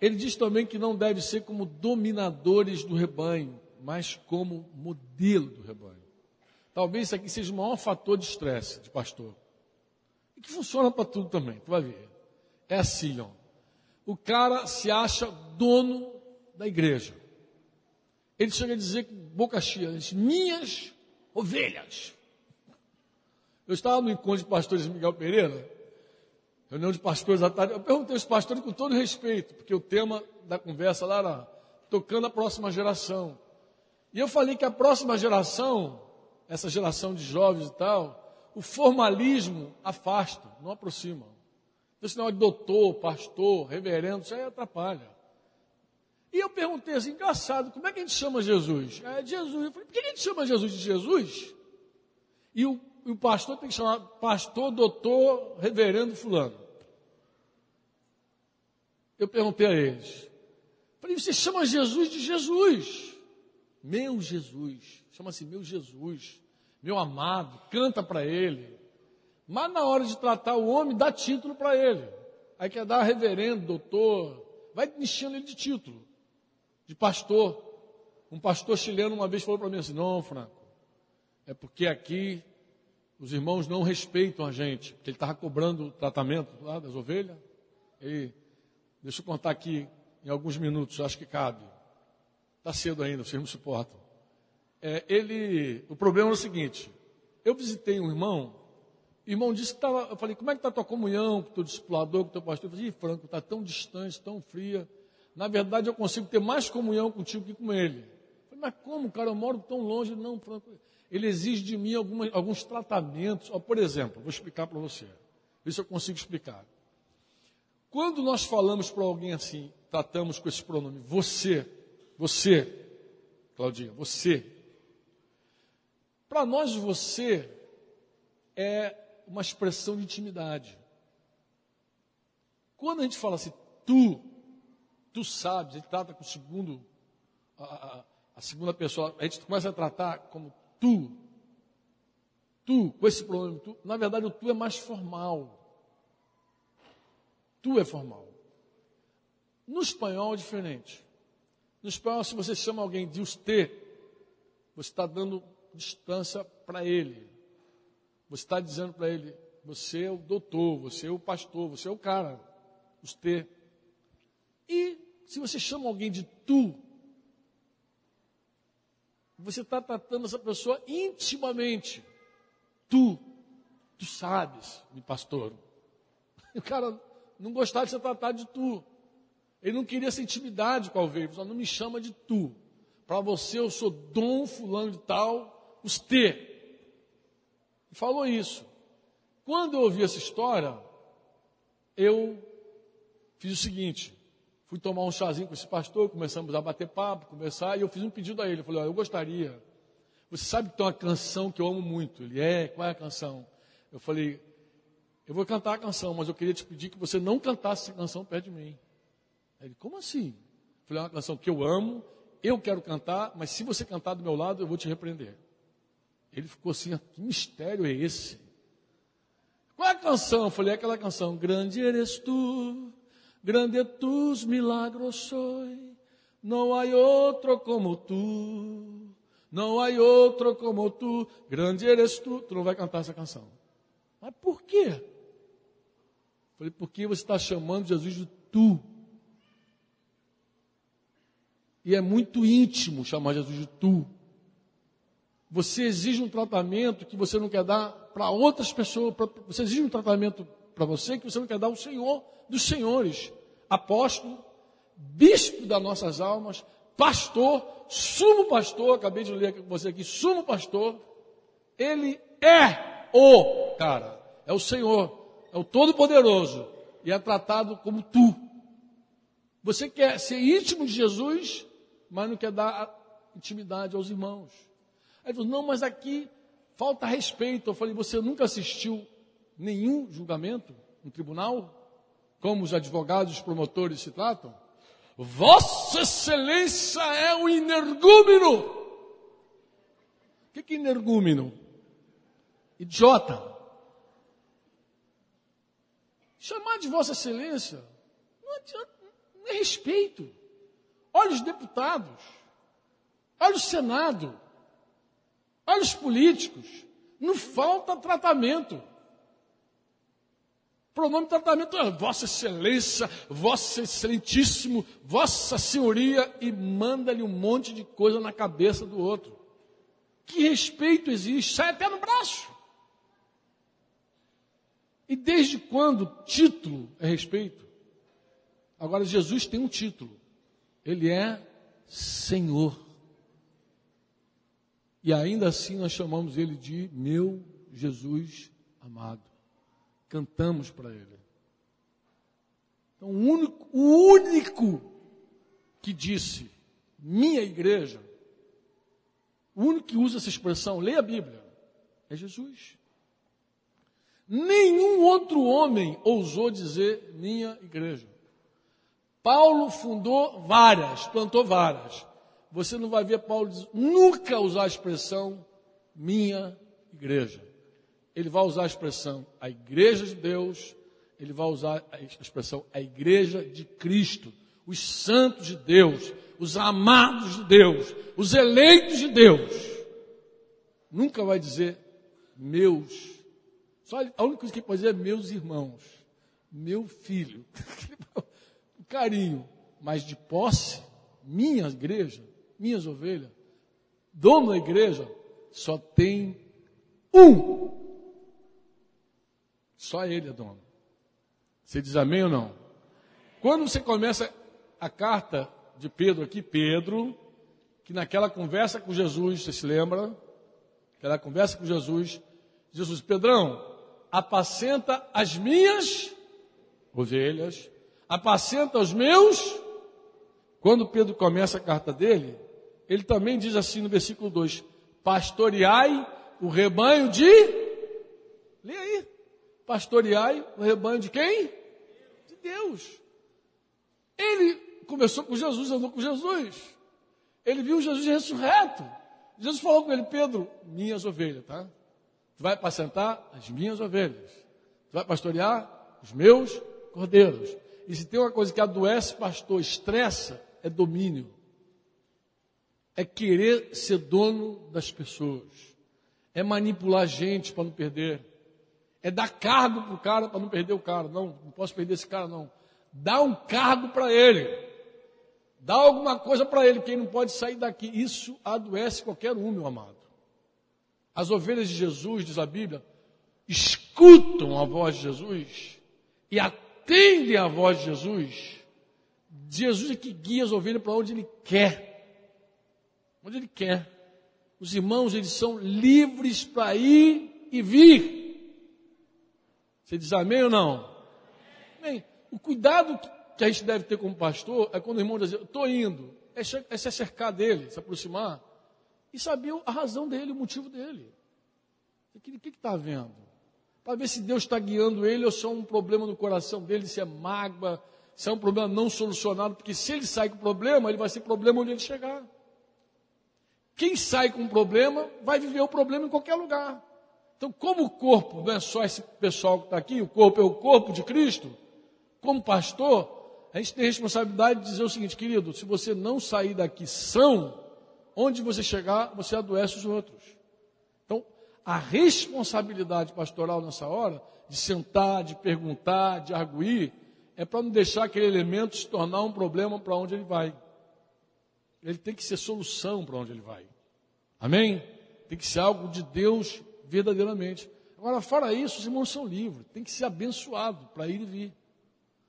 Ele diz também que não deve ser como dominadores do rebanho, mas como modelo do rebanho. Talvez isso aqui seja o maior fator de estresse de pastor. E que funciona para tudo também, tu vai ver. É assim, ó. O cara se acha dono da igreja. Ele chega a dizer que boca cheia, minhas ovelhas. Eu estava no encontro de pastores Miguel Pereira, reunião de pastores à tarde. Eu perguntei aos pastores com todo respeito, porque o tema da conversa lá era tocando a próxima geração. E eu falei que a próxima geração, essa geração de jovens e tal, o formalismo afasta, não aproxima. Então, esse negócio de doutor, pastor, reverendo, isso aí atrapalha. E eu perguntei assim, engraçado, como é que a gente chama Jesus? É Jesus. Eu falei, por que a gente chama Jesus de Jesus? E o, e o pastor tem que chamar pastor, doutor, reverendo fulano. Eu perguntei a eles. Falei, você chama Jesus de Jesus. Meu Jesus. Chama-se meu Jesus meu amado, canta para ele. Mas na hora de tratar o homem, dá título para ele. Aí quer dar reverendo, doutor, vai enchendo ele de título, de pastor. Um pastor chileno uma vez falou para mim assim: não, Franco, é porque aqui os irmãos não respeitam a gente, porque ele estava cobrando o tratamento lá das ovelhas. E deixa eu contar aqui em alguns minutos, acho que cabe. Está cedo ainda, vocês não suportam é, ele, o problema é o seguinte, eu visitei um irmão, o irmão disse que estava, eu falei, como é que está a tua comunhão com o teu discipulador, com o teu pastor? Eu falei, Franco, está tão distante, tão fria, na verdade eu consigo ter mais comunhão contigo que com ele. Eu falei, mas como, cara, eu moro tão longe, não, Franco, ele exige de mim algumas, alguns tratamentos, ó, por exemplo, vou explicar para você, ver se eu consigo explicar. Quando nós falamos para alguém assim, tratamos com esse pronome, você, você, Claudinha, você, para nós, você é uma expressão de intimidade. Quando a gente fala assim, tu, tu sabes, a gente trata com o segundo, a, a, a segunda pessoa, a gente começa a tratar como tu, tu, com esse pronome tu, na verdade o tu é mais formal. Tu é formal. No espanhol é diferente. No espanhol, se você chama alguém de usted, você está dando distância para ele. Você está dizendo para ele: você é o doutor, você é o pastor, você é o cara, os T. E se você chama alguém de tu, você está tratando essa pessoa intimamente. Tu, tu sabes, me pastor. <laughs> O cara não gostava de ser tratado de tu. Ele não queria essa intimidade com a ovelha. Ele falou, não me chama de tu. Para você eu sou dom fulano de tal, os T. Falou isso. Quando eu ouvi essa história, eu fiz o seguinte: fui tomar um chazinho com esse pastor, começamos a bater papo, conversar, e eu fiz um pedido a ele. Eu falei: eu gostaria. Você sabe que tem uma canção que eu amo muito. Ele é, qual é a canção? Eu falei: eu vou cantar a canção, mas eu queria te pedir que você não cantasse essa canção perto de mim. Ele: como assim? Eu falei: é uma canção que eu amo, eu quero cantar, mas se você cantar do meu lado, eu vou te repreender. Ele ficou assim, que mistério é esse? Qual é a canção? Eu falei, é aquela canção, grande eres tu, grande tus milagros soy, não há outro como tu, não há outro como tu, grande eres tu. Tu não vai cantar essa canção. Mas por quê? Eu falei, porque você está chamando Jesus de tu. E é muito íntimo chamar Jesus de tu. Você exige um tratamento que você não quer dar para outras pessoas. Pra, você exige um tratamento para você que você não quer dar ao Senhor dos senhores. Apóstolo, bispo das nossas almas, pastor, sumo pastor, acabei de ler com você aqui, sumo pastor. Ele é o cara, é o Senhor, é o Todo-Poderoso e é tratado como tu. Você quer ser íntimo de Jesus, mas não quer dar intimidade aos irmãos. Aí ele falou, não, mas aqui falta respeito. Eu falei, você nunca assistiu nenhum julgamento no tribunal? Como os advogados e os promotores se tratam? Vossa Excelência é o energúmeno. O que, que é energúmeno? Idiota. Chamar de Vossa Excelência não adianta, não é respeito. Olha os deputados, olha o Senado, olha os políticos. Não falta tratamento. Pronome tratamento é Vossa Excelência, Vossa Excelentíssimo, Vossa Senhoria, e manda-lhe um monte de coisa na cabeça do outro. Que respeito existe? Sai até no braço. E desde quando título é respeito? Agora, Jesus tem um título. Ele é Senhor. E ainda assim nós chamamos ele de meu Jesus amado. Cantamos para ele. Então, o único, o único que disse minha igreja, o único que usa essa expressão, leia a Bíblia, é Jesus. Nenhum outro homem ousou dizer minha igreja. Paulo fundou várias, plantou várias. Você não vai ver Paulo nunca usar a expressão minha igreja. Ele vai usar a expressão a igreja de Deus, ele vai usar a expressão a igreja de Cristo, os santos de Deus, os amados de Deus, os eleitos de Deus. Nunca vai dizer meus. Só a única coisa que ele pode dizer é meus irmãos, meu filho. <laughs> carinho, mas de posse, minha igreja, minhas ovelhas, dono da igreja, só tem um. Só ele é dono. Você diz amém ou não? Quando você começa a carta de Pedro aqui, Pedro, que naquela conversa com Jesus, você se lembra? Aquela conversa com Jesus, Jesus, Pedrão, apacenta as minhas ovelhas apacenta os meus. Quando Pedro começa a carta dele, ele também diz assim no versículo 2: Pastoreai o rebanho de. Lê aí. Pastoreai o rebanho de quem? De Deus. Ele começou com Jesus, andou com Jesus. Ele viu Jesus ressurreto. Jesus falou com ele, Pedro, minhas ovelhas, tá? Tu vai apacentar as minhas ovelhas. Tu vai pastorear os meus cordeiros. E se tem uma coisa que adoece pastor, estressa, é domínio. É querer ser dono das pessoas. É manipular gente para não perder. É dar cargo para o cara para não perder o cara. Não, não posso perder esse cara, não. Dá um cargo para ele. Dá alguma coisa para ele, quem não pode sair daqui. Isso adoece qualquer um, meu amado. As ovelhas de Jesus, diz a Bíblia, escutam a voz de Jesus e a atendem à voz de Jesus, Jesus é que guia as ovelhas para onde Ele quer. Onde Ele quer. Os irmãos, eles são livres para ir e vir. Você diz amém ou não? Bem, o cuidado que a gente deve ter como pastor é quando o irmão diz, estou indo, é, é se acercar dele, se aproximar e saber a razão dele, o motivo dele. O que está havendo? para ver se Deus está guiando ele ou se é um problema no coração dele, se é mágoa, se é um problema não solucionado, porque se ele sai com problema, ele vai ser problema onde ele chegar. Quem sai com um problema vai viver o problema em qualquer lugar. Então, como o corpo não é só esse pessoal que está aqui, o corpo é o corpo de Cristo, como pastor, a gente tem a responsabilidade de dizer o seguinte, querido, se você não sair daqui são, onde você chegar, você adoece os outros. Então, a responsabilidade pastoral nessa hora, de sentar, de perguntar, de arguir, é para não deixar aquele elemento se tornar um problema para onde ele vai. Ele tem que ser solução para onde ele vai. Amém? Tem que ser algo de Deus verdadeiramente. Agora, fora isso, os irmãos são livres. Tem que ser abençoado para ir e vir.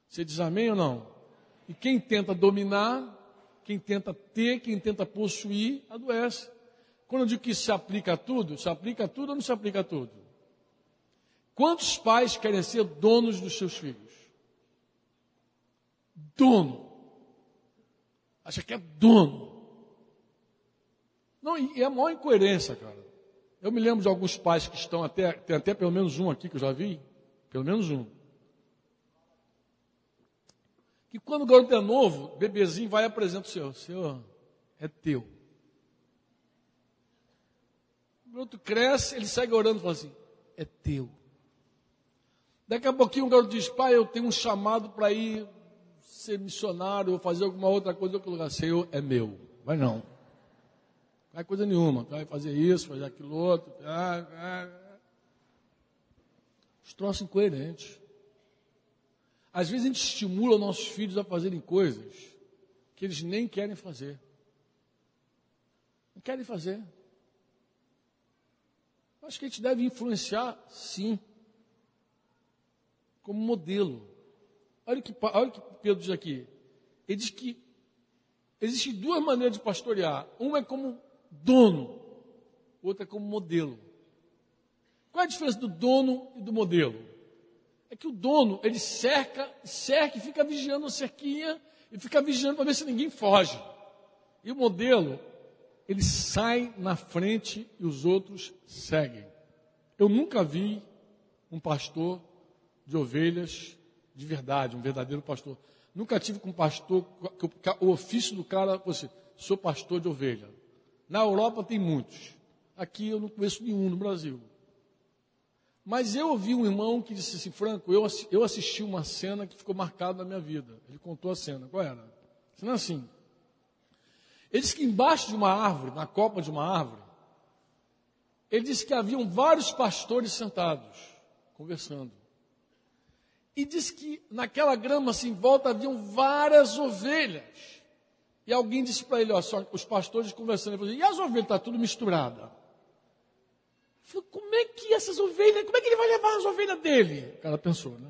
Você diz amém ou não? E quem tenta dominar, quem tenta ter, quem tenta possuir, adoece. Quando eu digo que se aplica a tudo, se aplica a tudo ou não se aplica a tudo? Quantos pais querem ser donos dos seus filhos? Dono. Acha que é dono. Não, e é a maior incoerência, cara. Eu me lembro de alguns pais que estão até, tem até pelo menos um aqui que eu já vi, pelo menos um. Que quando o garoto é novo, bebezinho vai e apresenta o Senhor. Senhor, é teu. O garoto cresce, ele segue orando e fala assim, é teu. Daqui a pouquinho o garoto diz, pai, eu tenho um chamado para ir ser missionário ou fazer alguma outra coisa outro lugar. Senhor, é meu. Vai não. Não é coisa nenhuma. Vai fazer isso, fazer aquilo outro. Ah, ah, ah. Os troços incoerentes. Às vezes a gente estimula nossos filhos a fazerem coisas que eles nem querem fazer. Não querem fazer. Acho que a gente deve influenciar, sim, como modelo. Olha o que, olha o que Pedro diz aqui. Ele diz que existem duas maneiras de pastorear. Uma é como dono, outra é como modelo. Qual é a diferença do dono e do modelo? É que o dono, ele cerca, cerca e fica vigiando a cerquinha e fica vigiando para ver se ninguém foge. E o modelo, ele sai na frente e os outros seguem. Eu nunca vi um pastor de ovelhas de verdade, um verdadeiro pastor. Nunca tive com um pastor, que o ofício do cara fosse, sou pastor de ovelha. Na Europa tem muitos. Aqui eu não conheço nenhum no Brasil. Mas eu ouvi um irmão que disse assim, Franco, eu, eu assisti uma cena que ficou marcada na minha vida. Ele contou a cena. Qual era? Cena assim. Ele disse que embaixo de uma árvore, na copa de uma árvore, ele disse que haviam vários pastores sentados, conversando. E disse que naquela grama assim em volta haviam várias ovelhas. E alguém disse para ele, ó, os pastores conversando, ele falou, e as ovelhas, está tudo misturada. Ele falou, como é que essas ovelhas, como é que ele vai levar as ovelhas dele? O cara pensou, né?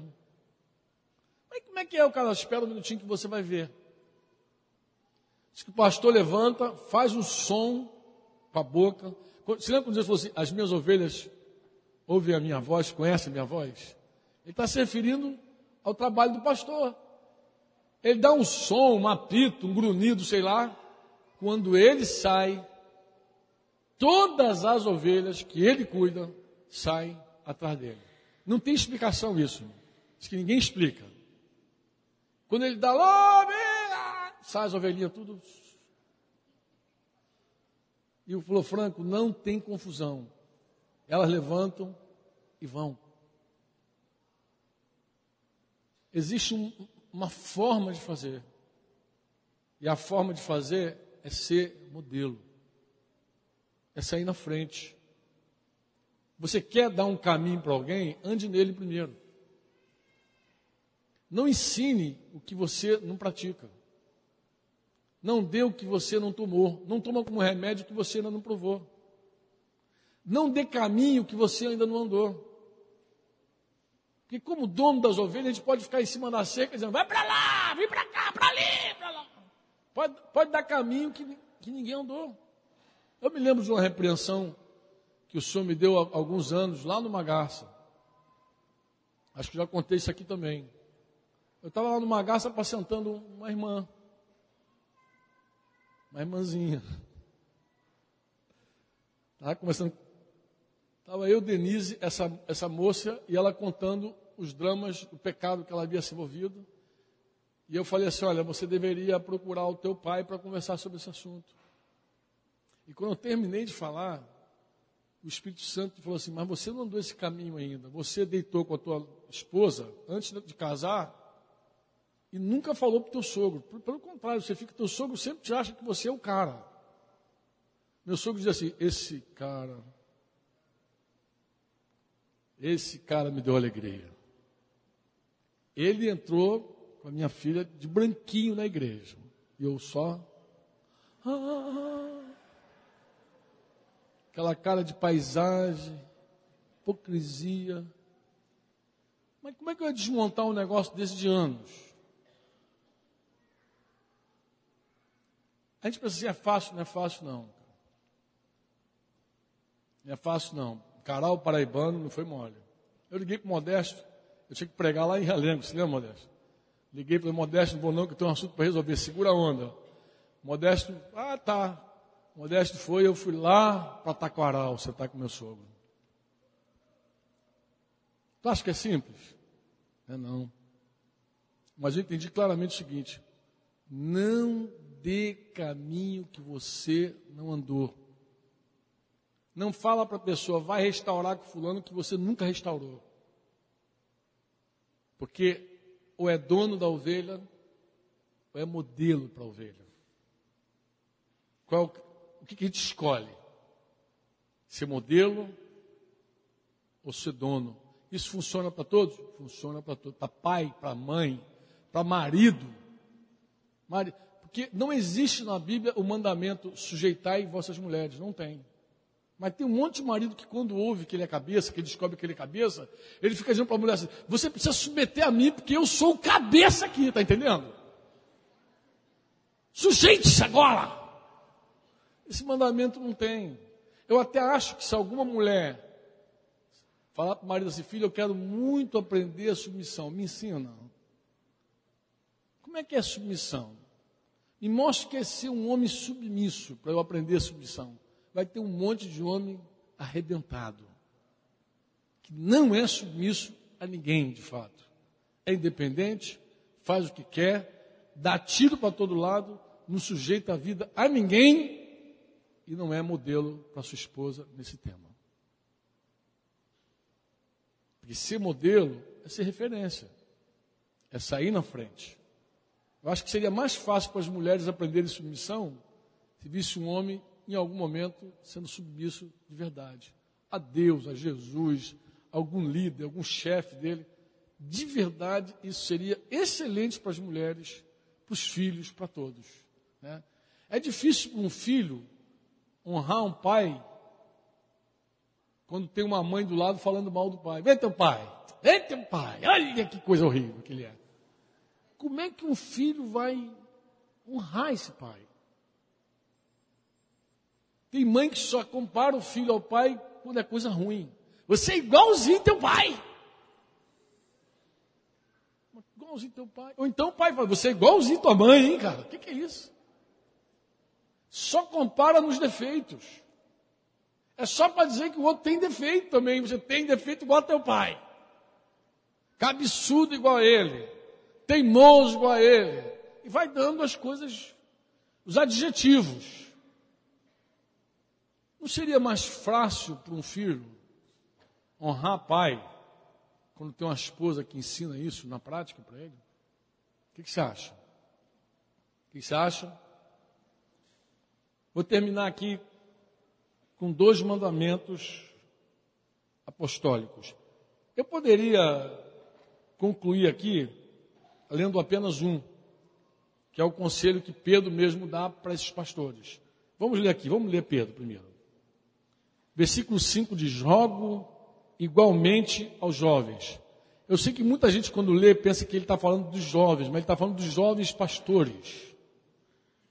Mas como é que é? O cara espera um minutinho que você vai ver. Diz que o pastor levanta, faz um som com a boca. Você lembra quando Jesus falou assim, as minhas ovelhas ouvem a minha voz, conhecem a minha voz? Ele está se referindo ao trabalho do pastor. Ele dá um som, um apito, um grunhido, sei lá. Quando ele sai, todas as ovelhas que ele cuida saem atrás dele. Não tem explicação isso. Diz que ninguém explica. Quando ele dá lá, sai as ovelhinhas tudo. E o falou, Franco, não tem confusão. Elas levantam e vão. Existe um, uma forma de fazer. E a forma de fazer é ser modelo. É sair na frente. Você quer dar um caminho para alguém? Ande nele primeiro. Não ensine o que você não pratica. Não dê o que você não tomou. Não toma como remédio o que você ainda não provou. Não dê caminho que você ainda não andou. Porque como dono das ovelhas, a gente pode ficar em cima da cerca dizendo, vai para lá, vem para cá, para ali, para lá. Pode, pode dar caminho que, que ninguém andou. Eu me lembro de uma repreensão que o senhor me deu há alguns anos, lá no Magaça. Acho que já contei isso aqui também. Eu estava lá no Magaça apacentando uma irmã. Uma irmãzinha. Estava conversando Estava eu, Denise, essa, essa moça, e ela contando os dramas do pecado que ela havia se envolvido. E eu falei assim: olha, você deveria procurar o teu pai para conversar sobre esse assunto. E quando eu terminei de falar, o Espírito Santo falou assim: Mas você não andou esse caminho ainda. Você deitou com a tua esposa antes de casar e nunca falou para o teu sogro. Pelo contrário, você fica, teu sogro sempre te acha que você é o cara. Meu sogro diz assim: Esse cara, esse cara me deu alegria. Ele entrou com a minha filha de branquinho na igreja. E eu só. Ah, aquela cara de paisagem, hipocrisia. Mas como é que eu ia desmontar um negócio desse de anos? A gente pensa assim, é fácil, não é fácil não. Não é fácil não. Caral o paraibano não foi mole. Eu liguei para o Modesto, eu tinha que pregar lá em Realengo, você lembra, Modesto? Liguei para o Modesto, não vou não, que tem um assunto para resolver, segura a onda. Modesto, ah tá. Modesto foi, eu fui lá para Taquaral, você está com meu sogro. Tu acha que é simples? É não. Mas eu entendi claramente o seguinte: não dê caminho que você não andou. Não fala para a pessoa, vai restaurar com fulano que você nunca restaurou. Porque ou é dono da ovelha, ou é modelo para a ovelha. Qual, o que, que a gente escolhe? Ser modelo ou ser dono? Isso funciona para todos? Funciona para todos. Para pai, para mãe, para marido. Porque não existe na Bíblia o mandamento sujeitai vossas mulheres. Não tem. Mas tem um monte de marido que quando ouve que ele é cabeça, que ele descobre que ele é cabeça, ele fica dizendo para a mulher assim, você precisa submeter a mim porque eu sou o cabeça aqui, tá entendendo? Sujeite-se agora! Esse mandamento não tem. Eu até acho que se alguma mulher falar para o marido assim, filho, eu quero muito aprender a submissão, me ensina. Como é que é submissão? Me mostre que é ser um homem submisso para eu aprender a submissão vai ter um monte de homem arrebentado, que não é submisso a ninguém, de fato. É independente, faz o que quer, dá tiro para todo lado, não sujeita a vida a ninguém e não é modelo para sua esposa nesse tema. Porque ser modelo é ser referência, é sair na frente. Eu acho que seria mais fácil para as mulheres aprenderem submissão se visse um homem em algum momento, sendo submisso de verdade a Deus, a Jesus, a algum líder, algum chefe dele. De verdade, isso seria excelente para as mulheres, para os filhos, para todos. Né? É difícil para um filho honrar um pai quando tem uma mãe do lado falando mal do pai. Vem teu pai, vem teu pai, olha que coisa horrível que ele é. Como é que um filho vai honrar esse pai? Tem mãe que só compara o filho ao pai quando é coisa ruim. Você é igualzinho teu pai. Igualzinho teu pai. Ou então o pai fala, você é igualzinho tua mãe, hein, cara? O que, que é isso? Só compara nos defeitos. É só para dizer que o outro tem defeito também. Você tem defeito igual teu pai. Cabeçudo igual a ele. Teimoso igual a ele. E vai dando as coisas, os adjetivos. Não seria mais fácil para um filho honrar pai quando tem uma esposa que ensina isso na prática para ele? O que, que você acha? O que você acha? Vou terminar aqui com dois mandamentos apostólicos. Eu poderia concluir aqui lendo apenas um, que é o conselho que Pedro mesmo dá para esses pastores. Vamos ler aqui, vamos ler Pedro primeiro. Versículo 5 diz: Rogo igualmente aos jovens. Eu sei que muita gente, quando lê, pensa que ele está falando dos jovens, mas ele está falando dos jovens pastores.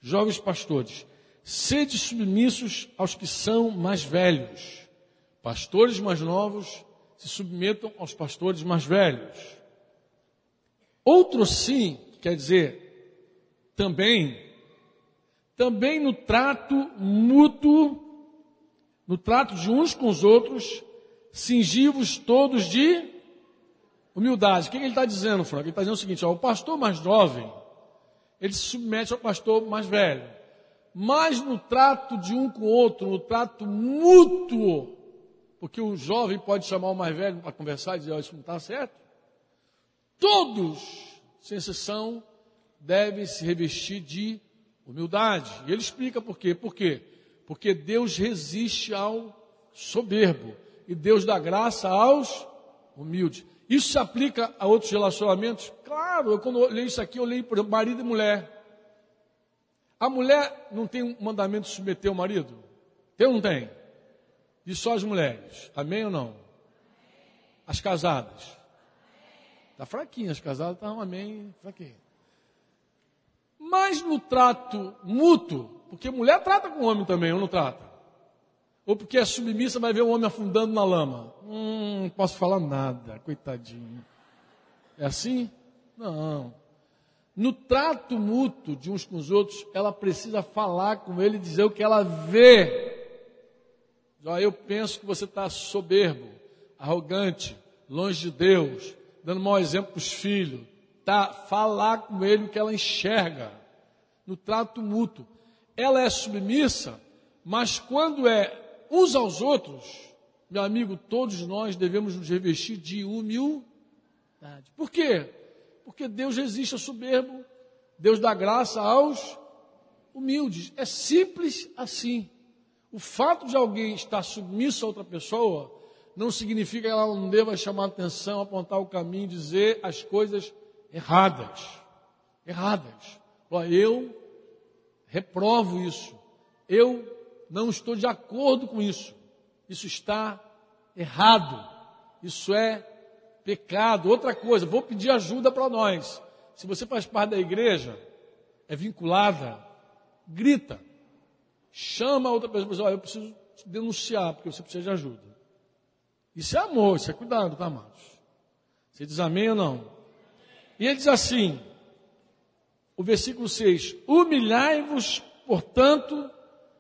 Jovens pastores, sede submissos aos que são mais velhos. Pastores mais novos se submetam aos pastores mais velhos. Outro sim, quer dizer, também, também no trato mútuo no trato de uns com os outros, cingivos todos de humildade. O que ele está dizendo, Franco? Ele está dizendo o seguinte: ó, o pastor mais jovem, ele se submete ao pastor mais velho. mas no trato de um com o outro, no trato mútuo, porque o jovem pode chamar o mais velho para conversar e dizer, oh, isso não está certo. Todos, sem exceção, devem se revestir de humildade. E ele explica por quê. Por quê? Porque Deus resiste ao soberbo e Deus dá graça aos humildes. Isso se aplica a outros relacionamentos? Claro, eu, quando eu leio isso aqui, eu leio por marido e mulher. A mulher não tem um mandamento de submeter o marido? Tem ou não tem? E só as mulheres? Amém ou não? As casadas? Está fraquinha, as casadas estão amém, fraquinha. Mas no trato mútuo, porque mulher trata com o homem também, ou não trata? Ou porque é submissa, vai ver o homem afundando na lama. Hum, não posso falar nada, coitadinho. É assim? Não. No trato mútuo de uns com os outros, ela precisa falar com ele e dizer o que ela vê. Ó, eu penso que você está soberbo, arrogante, longe de Deus, dando mau exemplo para os filhos. Tá, falar com ele o que ela enxerga. No trato mútuo. Ela é submissa, mas quando é uns aos outros, meu amigo, todos nós devemos nos revestir de humildade. Por quê? Porque Deus resiste ao soberbo, Deus dá graça aos humildes. É simples assim. O fato de alguém estar submisso a outra pessoa não significa que ela não deva chamar atenção, apontar o caminho, dizer as coisas erradas. Erradas. Eu reprovo isso. Eu não estou de acordo com isso. Isso está errado. Isso é pecado. Outra coisa, vou pedir ajuda para nós. Se você faz parte da igreja, é vinculada, grita. Chama a outra pessoa e diz, oh, eu preciso denunciar, porque você precisa de ajuda. Isso é amor, isso é cuidado, tá, amados? Você diz amém ou não? E ele diz assim, o versículo 6: Humilhai-vos, portanto,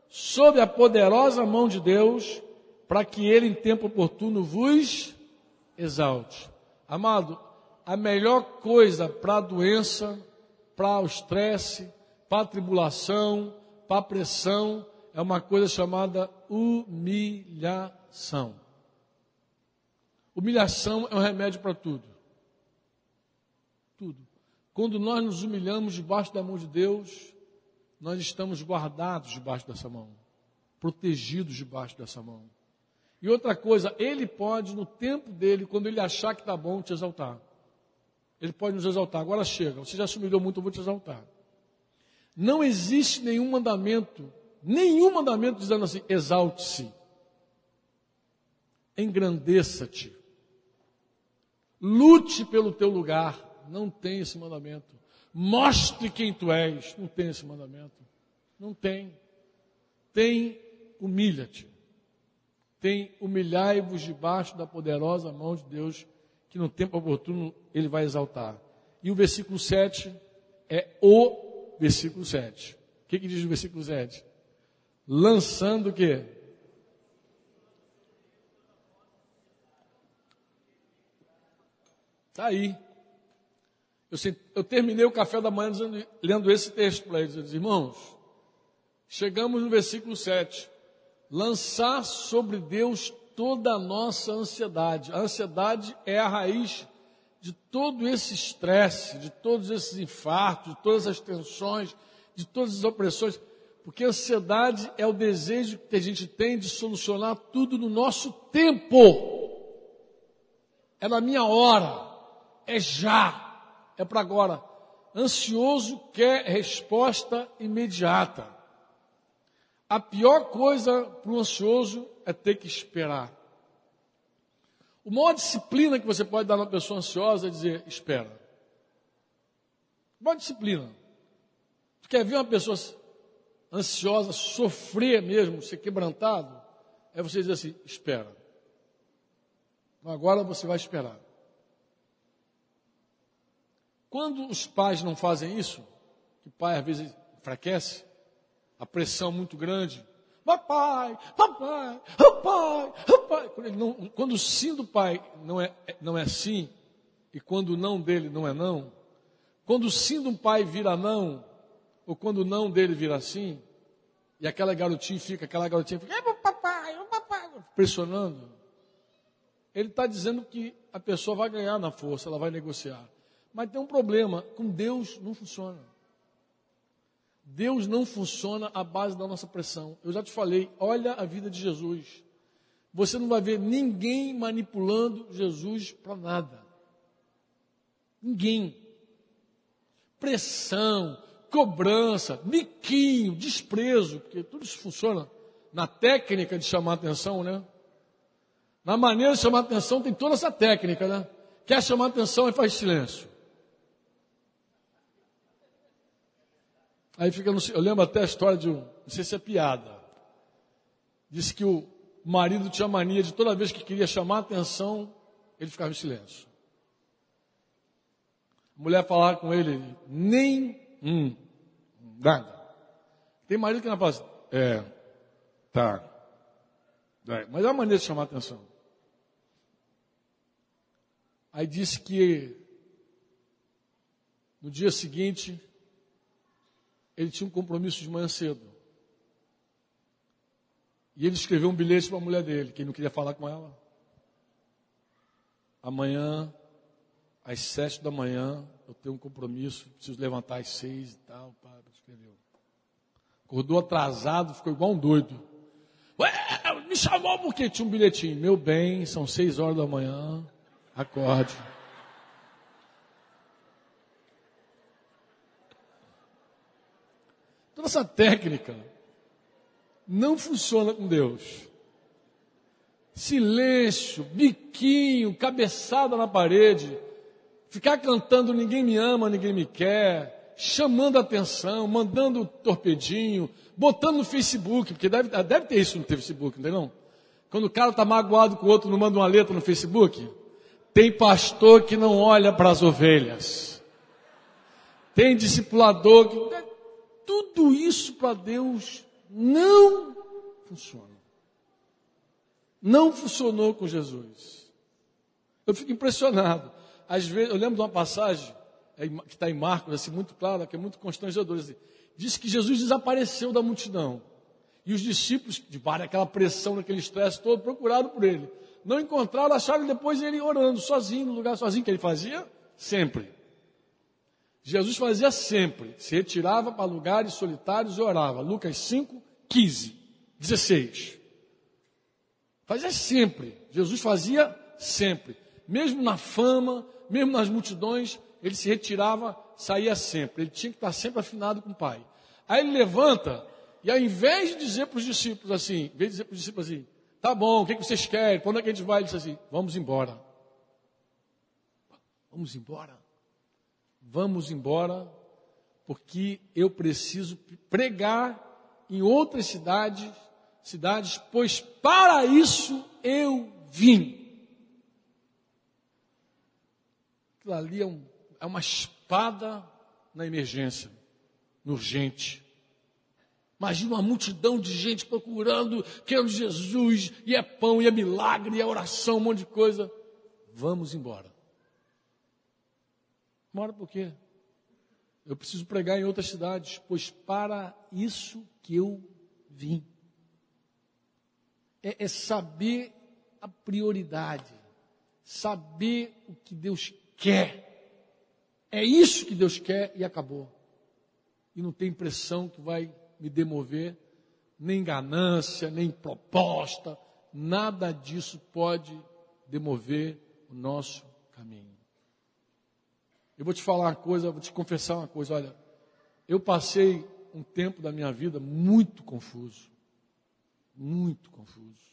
sob a poderosa mão de Deus, para que Ele, em tempo oportuno, vos exalte. Amado, a melhor coisa para a doença, para o estresse, para a tribulação, para a pressão, é uma coisa chamada humilhação. Humilhação é um remédio para tudo. Quando nós nos humilhamos debaixo da mão de Deus, nós estamos guardados debaixo dessa mão, protegidos debaixo dessa mão. E outra coisa, ele pode, no tempo dele, quando ele achar que está bom, te exaltar. Ele pode nos exaltar. Agora chega, você já se humilhou muito, eu vou te exaltar. Não existe nenhum mandamento, nenhum mandamento dizendo assim: exalte-se, engrandeça-te, lute pelo teu lugar. Não tem esse mandamento. Mostre quem tu és. Não tem esse mandamento. Não tem. Tem, humilha-te. Tem, humilhai-vos debaixo da poderosa mão de Deus, que no tempo oportuno ele vai exaltar. E o versículo 7 é o versículo 7. O que, que diz o versículo 7? Lançando o quê? Está aí. Eu, eu terminei o café da manhã dizendo, lendo esse texto para eles. Eu disse, irmãos, chegamos no versículo 7. Lançar sobre Deus toda a nossa ansiedade. A ansiedade é a raiz de todo esse estresse, de todos esses infartos, de todas as tensões, de todas as opressões. Porque a ansiedade é o desejo que a gente tem de solucionar tudo no nosso tempo. É na minha hora. É já é para agora. Ansioso quer resposta imediata. A pior coisa para o ansioso é ter que esperar. O maior disciplina que você pode dar a uma pessoa ansiosa é dizer: espera. Boa disciplina. Tu quer ver uma pessoa ansiosa sofrer mesmo, ser quebrantado? É você dizer assim: espera. Então agora você vai esperar. Quando os pais não fazem isso, que o pai às vezes enfraquece, a pressão muito grande, papai, papai, papai, papai. Quando, não, quando o sim do pai não é, não é sim, e quando o não dele não é não, quando o sim do pai vira não, ou quando o não dele vira sim, e aquela garotinha fica, aquela garotinha fica, é meu papai, meu papai, pressionando, ele está dizendo que a pessoa vai ganhar na força, ela vai negociar. Mas tem um problema, com Deus não funciona. Deus não funciona à base da nossa pressão. Eu já te falei, olha a vida de Jesus. Você não vai ver ninguém manipulando Jesus para nada. Ninguém. Pressão, cobrança, biquinho, desprezo, porque tudo isso funciona na técnica de chamar atenção, né? Na maneira de chamar atenção tem toda essa técnica, né? Quer chamar atenção e faz silêncio. Aí fica eu lembro até a história de um, não sei se é piada. Disse que o marido tinha mania de toda vez que queria chamar atenção, ele ficava em silêncio. A mulher falava com ele, nem hum, nada. Tem marido que não faz, é, tá. É, mas é uma maneira de chamar atenção. Aí disse que no dia seguinte ele tinha um compromisso de manhã cedo. E ele escreveu um bilhete para a mulher dele, que ele não queria falar com ela. Amanhã, às sete da manhã, eu tenho um compromisso, preciso levantar às seis e tal. Pá, escreveu. Acordou atrasado, ficou igual um doido. Ué, me chamou porque tinha um bilhetinho. Meu bem, são seis horas da manhã, acorde. Toda essa técnica não funciona com Deus. Silêncio, biquinho, cabeçada na parede, ficar cantando ninguém me ama, ninguém me quer, chamando atenção, mandando torpedinho, botando no Facebook, porque deve, deve ter isso no Facebook, não não? Quando o cara está magoado com o outro, não manda uma letra no Facebook? Tem pastor que não olha para as ovelhas. Tem discipulador que tudo isso para Deus não funciona. Não funcionou com Jesus. Eu fico impressionado. Às vezes, eu lembro de uma passagem é, que está em Marcos, assim, muito clara, que é muito constrangedora. Assim, diz que Jesus desapareceu da multidão. E os discípulos, de aquela pressão, aquele estresse todo, procuraram por ele. Não encontraram, acharam depois ele orando, sozinho, no lugar sozinho, que ele fazia sempre. Jesus fazia sempre, se retirava para lugares solitários e orava. Lucas 5, 15, 16. Fazia sempre. Jesus fazia sempre. Mesmo na fama, mesmo nas multidões, ele se retirava, saía sempre. Ele tinha que estar sempre afinado com o Pai. Aí ele levanta, e ao invés de dizer para os discípulos assim, em vez de dizer para os discípulos assim, tá bom, o que, vocês querem? Para onde é que a gente vai? Ele disse assim, vamos embora. Vamos embora vamos embora, porque eu preciso pregar em outras cidades, cidades, pois para isso eu vim. Aquilo ali é, um, é uma espada na emergência, no urgente. Imagina uma multidão de gente procurando, querendo Jesus, e é pão, e é milagre, e é oração, um monte de coisa. Vamos embora. Mora por quê? Eu preciso pregar em outras cidades, pois para isso que eu vim. É, é saber a prioridade, saber o que Deus quer. É isso que Deus quer e acabou. E não tem pressão que vai me demover, nem ganância, nem proposta, nada disso pode demover o nosso caminho. Eu vou te falar uma coisa, vou te confessar uma coisa. Olha, eu passei um tempo da minha vida muito confuso. Muito confuso.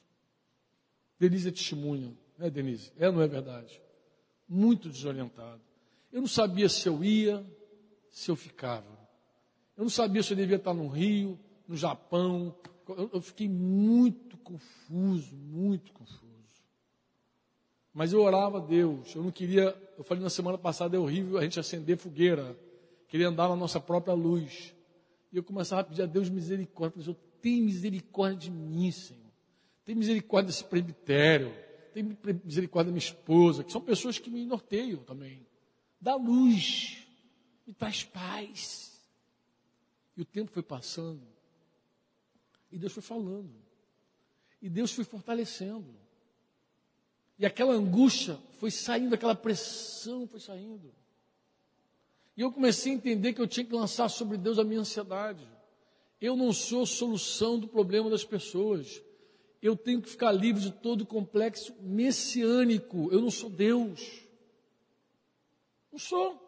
Denise é testemunha, é Denise? É ou não é verdade? Muito desorientado. Eu não sabia se eu ia, se eu ficava. Eu não sabia se eu devia estar no Rio, no Japão. Eu, eu fiquei muito confuso, muito confuso. Mas eu orava a Deus. Eu não queria, eu falei na semana passada, é horrível a gente acender fogueira. Queria andar na nossa própria luz. E eu começava a pedir a Deus misericórdia. Falei, Senhor, tem misericórdia de mim, Senhor. Tem misericórdia desse presbitério. Tem misericórdia da minha esposa, que são pessoas que me norteiam também. Dá luz. Me traz paz. E o tempo foi passando. E Deus foi falando. E Deus foi fortalecendo. E aquela angústia foi saindo, aquela pressão foi saindo. E eu comecei a entender que eu tinha que lançar sobre Deus a minha ansiedade. Eu não sou solução do problema das pessoas. Eu tenho que ficar livre de todo o complexo messiânico. Eu não sou Deus. Não sou.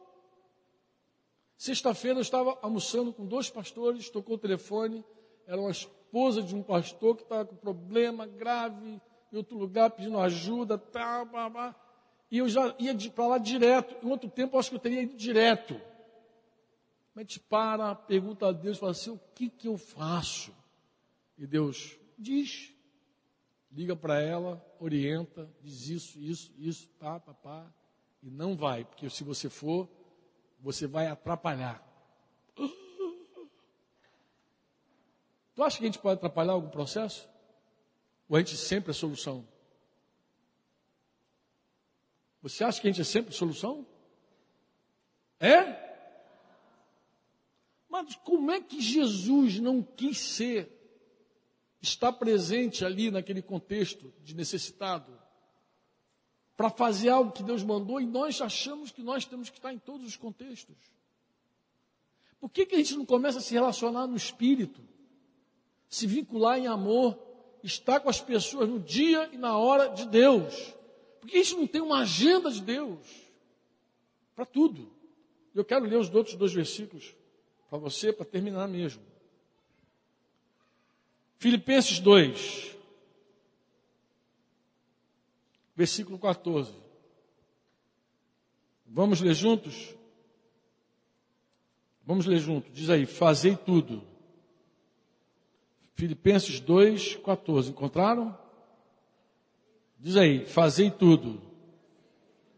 Sexta-feira eu estava almoçando com dois pastores, tocou o telefone, era uma esposa de um pastor que estava com problema grave em outro lugar, pedindo ajuda, tá, tá, tá. e eu já ia para lá direto. Em outro tempo eu acho que eu teria ido direto. Mas a gente para, pergunta a Deus, fala assim: o que, que eu faço? E Deus diz, liga para ela, orienta, diz isso, isso, isso, pá, pá, pá, e não vai, porque se você for, você vai atrapalhar. <gasps> Tu acha que a gente pode atrapalhar algum processo? Ou a gente sempre é solução? Você acha que a gente é sempre solução? É? Mas como é que Jesus não quis ser, estar presente ali naquele contexto de necessitado, para fazer algo que Deus mandou e nós achamos que nós temos que estar em todos os contextos? Por que, que a gente não começa a se relacionar no espírito, se vincular em amor, estar com as pessoas no dia e na hora de Deus? Por que a gente não tem uma agenda de Deus para tudo? Eu quero ler os outros dois versículos para você, para terminar mesmo. Filipenses 2, versículo 14. Vamos ler juntos? Vamos ler juntos. Diz aí: Fazei tudo. Filipenses 2, 14. Encontraram? Diz aí: Fazei tudo.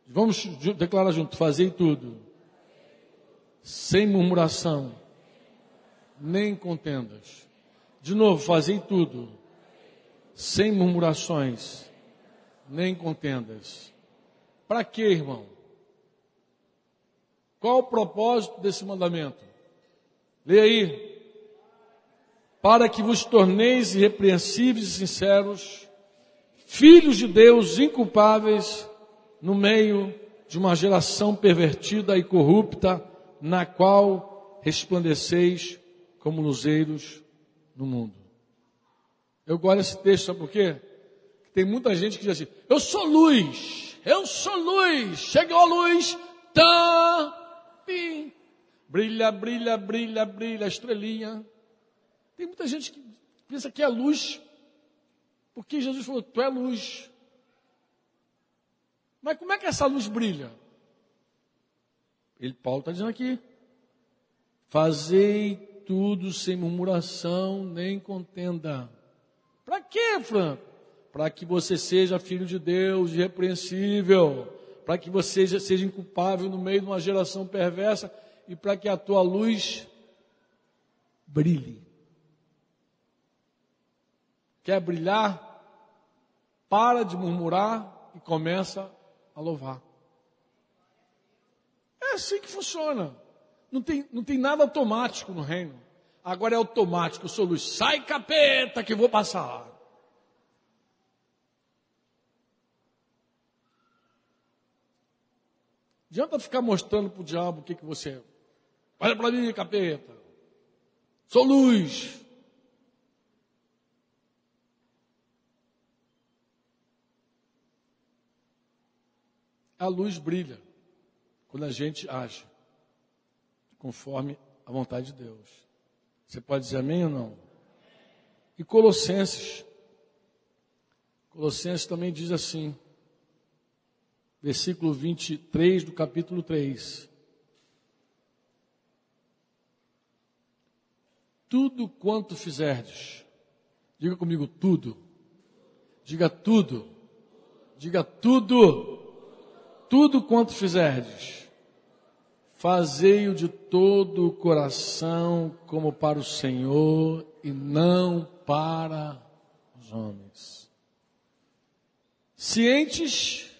Vamos declarar junto: Fazei tudo sem murmuração, nem contendas. De novo, fazei tudo, sem murmurações, nem contendas. Para quê, irmão? Qual o propósito desse mandamento? Leia aí. Para que vos torneis irrepreensíveis e sinceros, filhos de Deus inculpáveis, no meio de uma geração pervertida e corrupta, na qual resplandeceis como luzeiros no mundo. Eu gosto desse texto, sabe por quê? Tem muita gente que diz assim: Eu sou luz, eu sou luz, chegou a luz, tá, brilha, brilha, brilha, brilha, estrelinha. Tem muita gente que pensa que é luz, porque Jesus falou: Tu é luz. Mas como é que essa luz brilha? Ele, Paulo está dizendo aqui: fazei tudo sem murmuração nem contenda. Para quê, Franco? Para que você seja filho de Deus, irrepreensível, para que você seja inculpável no meio de uma geração perversa e para que a tua luz brilhe. Quer brilhar? Para de murmurar e começa a louvar. É assim que funciona. Não tem, não tem nada automático no reino. Agora é automático, eu sou luz. Sai capeta que vou passar. Adianta ficar mostrando para o diabo o que, que você é. Olha para mim, capeta. Sou luz. A luz brilha quando a gente age conforme a vontade de Deus. Você pode dizer amém ou não? E Colossenses. Colossenses também diz assim, versículo 23 do capítulo 3. Tudo quanto fizerdes, diga comigo tudo, diga tudo, diga tudo tudo quanto fizerdes, fazei-o de todo o coração, como para o Senhor e não para os homens. Cientes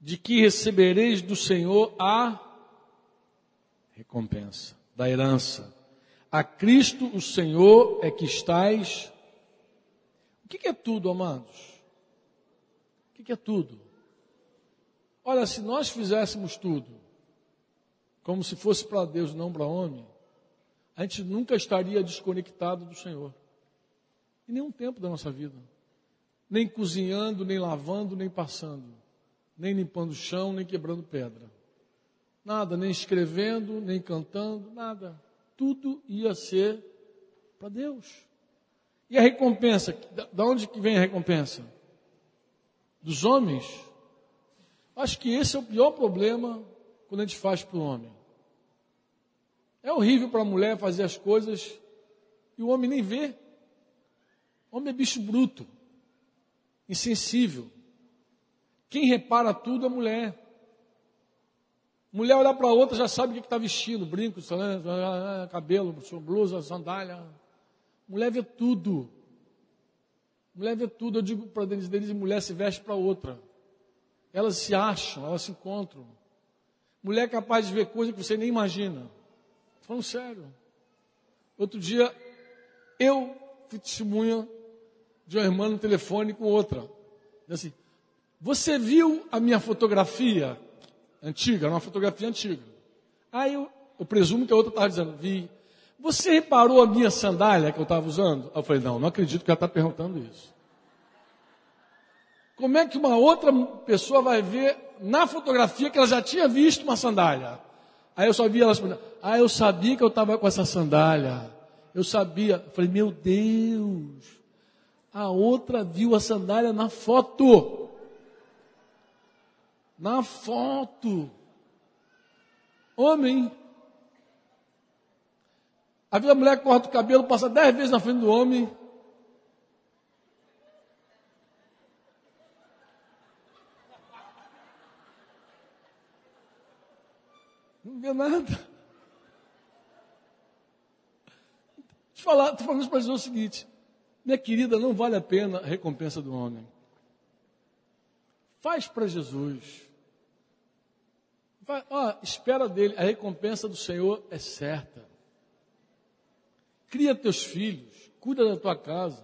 de que recebereis do Senhor a recompensa da herança, A Cristo o Senhor é que estás. O que é tudo, amados? O que é tudo? Olha, se nós fizéssemos tudo como se fosse para Deus, não para homem, a gente nunca estaria desconectado do Senhor. Em nenhum tempo da nossa vida. Nem cozinhando, nem lavando, nem passando. Nem limpando o chão, nem quebrando pedra. Nada, nem escrevendo, nem cantando, nada. Tudo ia ser para Deus. E a recompensa? Da onde que vem a recompensa? Dos homens? Acho que esse é o pior problema quando a gente faz para o homem. É horrível para a mulher fazer as coisas e o homem nem vê. O homem é bicho bruto, insensível. Quem repara tudo é a mulher. Mulher olhar para outra já sabe o que está vestindo, brinco, cabelo, blusa, sandália. Mulher vê tudo. Mulher vê tudo. Eu digo para Denise, Denise, mulher se veste para outra. Elas se acham, elas se encontram. Mulher é capaz de ver coisa que você nem imagina. Falando sério. Outro dia, eu fui testemunha de uma irmã no telefone com outra. Assim, você viu a minha fotografia antiga? Era uma fotografia antiga. Aí eu, eu presumo que a outra estava dizendo, vi. Você reparou a minha sandália que eu estava usando? Eu falei, não, não acredito que ela está perguntando isso. Como é que uma outra pessoa vai ver na fotografia que ela já tinha visto uma sandália? Aí eu só vi ela ah, eu sabia que eu estava com essa sandália. Eu sabia. Eu falei, meu Deus. A outra viu a sandália na foto. Na foto. Homem. A mulher corta o cabelo, passa dez vezes na frente do homem. Não vê nada. Te falar, estou falando para dizer o seguinte, minha querida, não vale a pena a recompensa do homem. Faz para Jesus. Vai, ó, espera dele, a recompensa do Senhor é certa. Cria teus filhos, cuida da tua casa,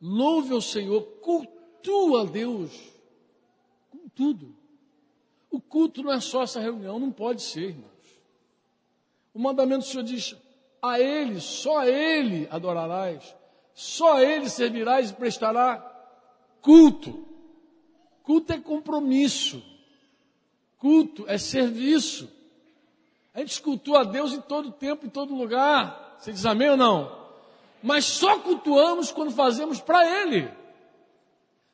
louve ao Senhor, cultua a Deus com tudo. O culto não é só essa reunião, não pode ser, irmãos. O mandamento do Senhor diz: a Ele, só a Ele adorarás, só a Ele servirás e prestará culto. Culto é compromisso, culto é serviço. A gente cultua a Deus em todo tempo, em todo lugar. Você diz amém ou não? Mas só cultuamos quando fazemos para Ele.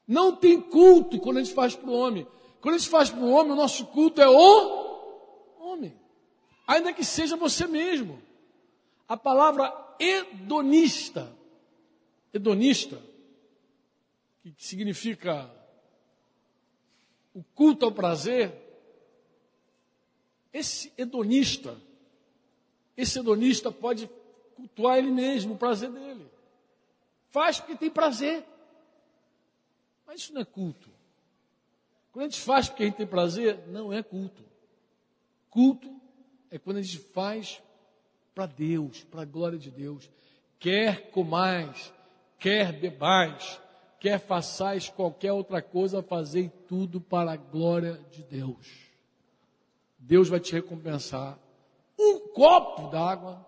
Não tem culto quando a gente faz para o homem. Quando a gente faz para o homem, o nosso culto é o homem. Ainda que seja você mesmo. A palavra hedonista, hedonista, que significa o culto ao prazer, esse hedonista, esse hedonista pode cultuar ele mesmo, o prazer dele. Faz porque tem prazer. Mas isso não é culto. Quando a gente faz porque a gente tem prazer, não é culto. Culto é quando a gente faz para Deus, para a glória de Deus. Quer comais, quer bebais, quer façais qualquer outra coisa, fazei tudo para a glória de Deus. Deus vai te recompensar. Um copo d'água,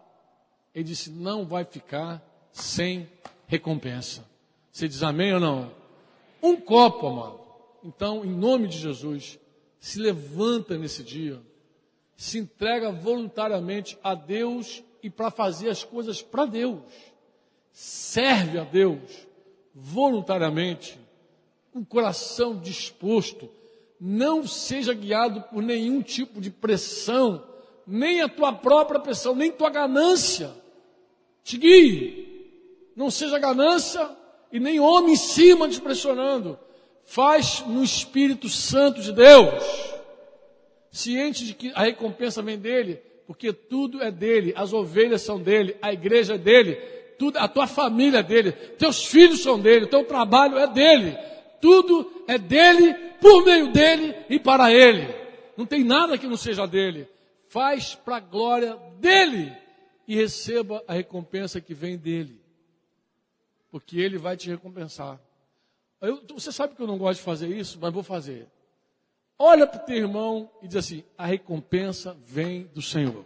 ele disse, não vai ficar sem recompensa. Você diz amém ou não? Um copo, amado. Então, em nome de Jesus, se levanta nesse dia se entrega voluntariamente a Deus e para fazer as coisas para Deus. Serve a Deus voluntariamente, um coração disposto. Não seja guiado por nenhum tipo de pressão, nem a tua própria pressão, nem tua ganância. Te guie. Não seja ganância e nem homem em cima te pressionando. Faz no Espírito Santo de Deus ciente de que a recompensa vem dele, porque tudo é dele, as ovelhas são dele, a igreja é dele, tudo, a tua família é dele, teus filhos são dele, teu trabalho é dele, tudo é dele, por meio dele e para ele. Não tem nada que não seja dele. Faz para a glória dele e receba a recompensa que vem dele. Porque ele vai te recompensar. Eu, você sabe que eu não gosto de fazer isso, mas vou fazer. Olha para o teu irmão e diz assim: a recompensa vem do Senhor.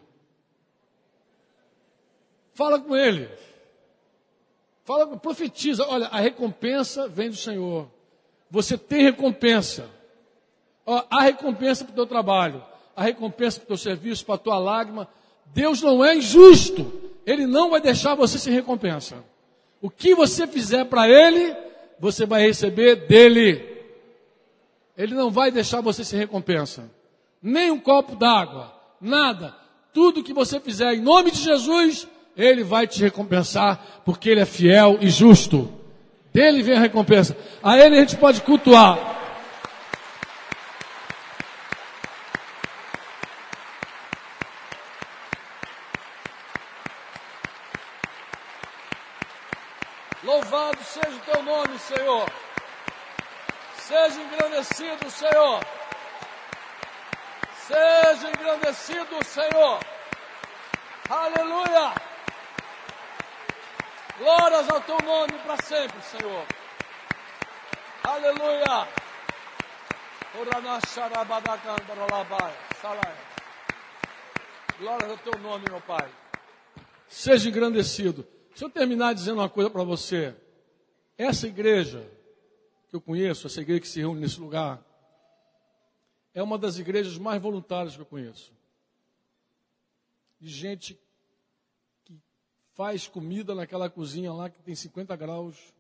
Fala com ele. Fala, profetiza. Olha, a recompensa vem do Senhor. Você tem recompensa. Há recompensa para o teu trabalho, há recompensa para o teu serviço, para a tua lágrima. Deus não é injusto. Ele não vai deixar você sem recompensa. O que você fizer para Ele, você vai receber dele. Ele não vai deixar você sem recompensa. Nem um copo d'água, nada. Tudo que você fizer em nome de Jesus, Ele vai te recompensar, porque Ele é fiel e justo. Dele vem a recompensa. A Ele a gente pode cultuar. Louvado seja o teu nome, Senhor. Seja engrandecido, Senhor. Seja engrandecido, Senhor. Aleluia. Glórias ao teu nome para sempre, Senhor. Aleluia. Glórias ao teu nome, meu Pai. Seja engrandecido. Deixa eu terminar dizendo uma coisa para você. Essa igreja que eu conheço, essa igreja que se reúne nesse lugar, é uma das igrejas mais voluntárias que eu conheço. De gente que faz comida naquela cozinha lá que tem 50 graus.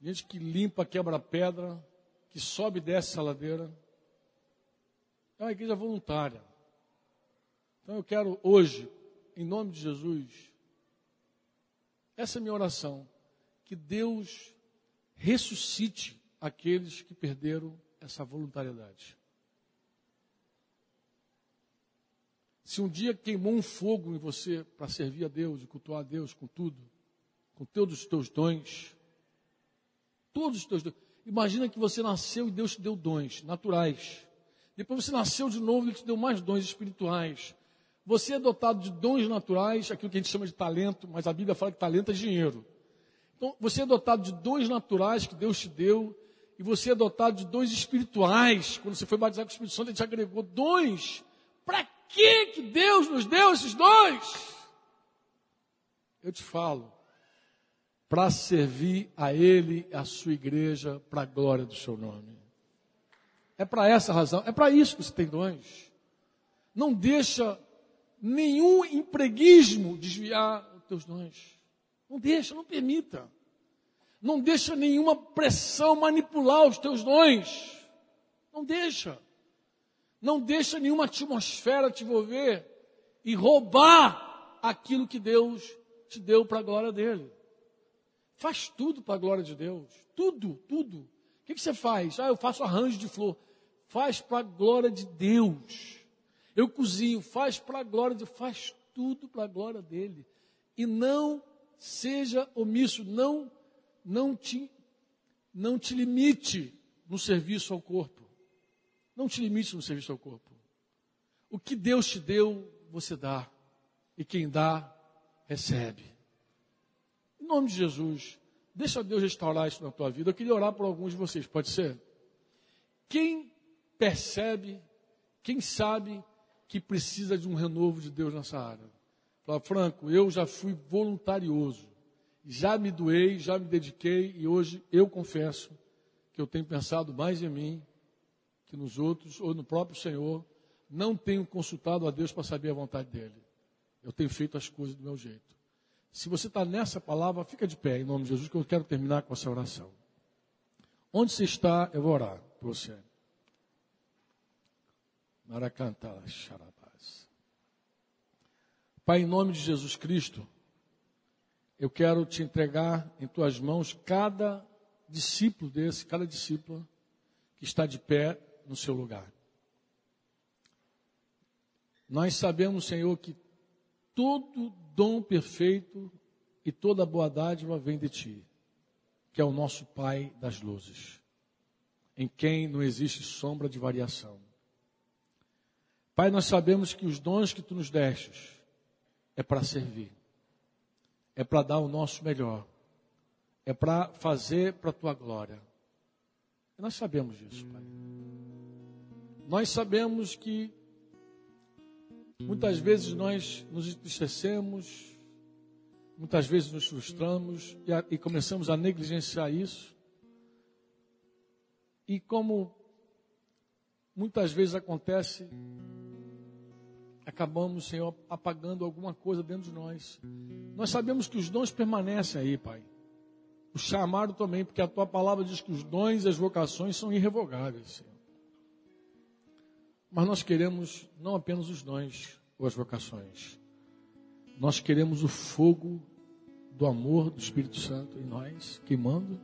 Gente que limpa, quebra pedra, que sobe e desce a ladeira. É uma igreja voluntária. Então eu quero hoje, em nome de Jesus, essa é a minha oração. Que Deus ressuscite aqueles que perderam essa voluntariedade. Se um dia queimou um fogo em você para servir a Deus e cultuar a Deus com tudo, com todos os teus dons, todos os teus dons. Imagina que você nasceu e Deus te deu dons naturais. Depois você nasceu de novo e Ele te deu mais dons espirituais. Você é dotado de dons naturais, aquilo que a gente chama de talento, mas a Bíblia fala que talento é dinheiro. Então, você é dotado de dons naturais que Deus te deu, e você é dotado de dons espirituais. Quando você foi batizado com o Espírito Santo, ele te agregou dons. Para que que Deus nos deu esses dons? Eu te falo, para servir a Ele, a sua igreja, para a glória do seu nome. É para essa razão, é para isso que você tem dons. Não deixa nenhum empreguismo desviar os teus dons. Não deixa, não permita. Não deixa nenhuma pressão manipular os teus dons. Não deixa. Não deixa nenhuma atmosfera te envolver e roubar aquilo que Deus te deu para a glória dele. Faz tudo para a glória de Deus. Tudo, tudo. O que, que você faz? Ah, eu faço arranjo de flor. Faz para a glória de Deus. Eu cozinho, faz para a glória de faz tudo para a glória dele. E não seja omisso, não não te não te limite no serviço ao corpo. Não te limite no serviço ao corpo. O que Deus te deu, você dá. E quem dá, recebe. Em nome de Jesus, deixa Deus restaurar isso na tua vida. Eu queria orar por alguns de vocês, pode ser? Quem percebe, quem sabe que precisa de um renovo de Deus nessa área. Fala, Franco, eu já fui voluntarioso, já me doei, já me dediquei e hoje eu confesso que eu tenho pensado mais em mim que nos outros ou no próprio Senhor. Não tenho consultado a Deus para saber a vontade dele. Eu tenho feito as coisas do meu jeito. Se você está nessa palavra, fica de pé em nome de Jesus, que eu quero terminar com essa oração. Onde você está, eu vou orar por você. Pai, em nome de Jesus Cristo, eu quero te entregar em tuas mãos cada discípulo desse, cada discípula que está de pé no seu lugar. Nós sabemos, Senhor, que todo dom perfeito e toda boa dádiva vem de Ti, que é o nosso Pai das luzes, em quem não existe sombra de variação. Pai, nós sabemos que os dons que tu nos destes é para servir, é para dar o nosso melhor, é para fazer para a tua glória. Nós sabemos disso, Pai. Nós sabemos que muitas vezes nós nos entristecemos, muitas vezes nos frustramos e, a, e começamos a negligenciar isso. E como muitas vezes acontece, acabamos, Senhor, apagando alguma coisa dentro de nós. Nós sabemos que os dons permanecem aí, Pai. O chamado também, porque a tua palavra diz que os dons e as vocações são irrevogáveis, Senhor. Mas nós queremos não apenas os dons ou as vocações. Nós queremos o fogo do amor do Espírito Santo em nós, queimando,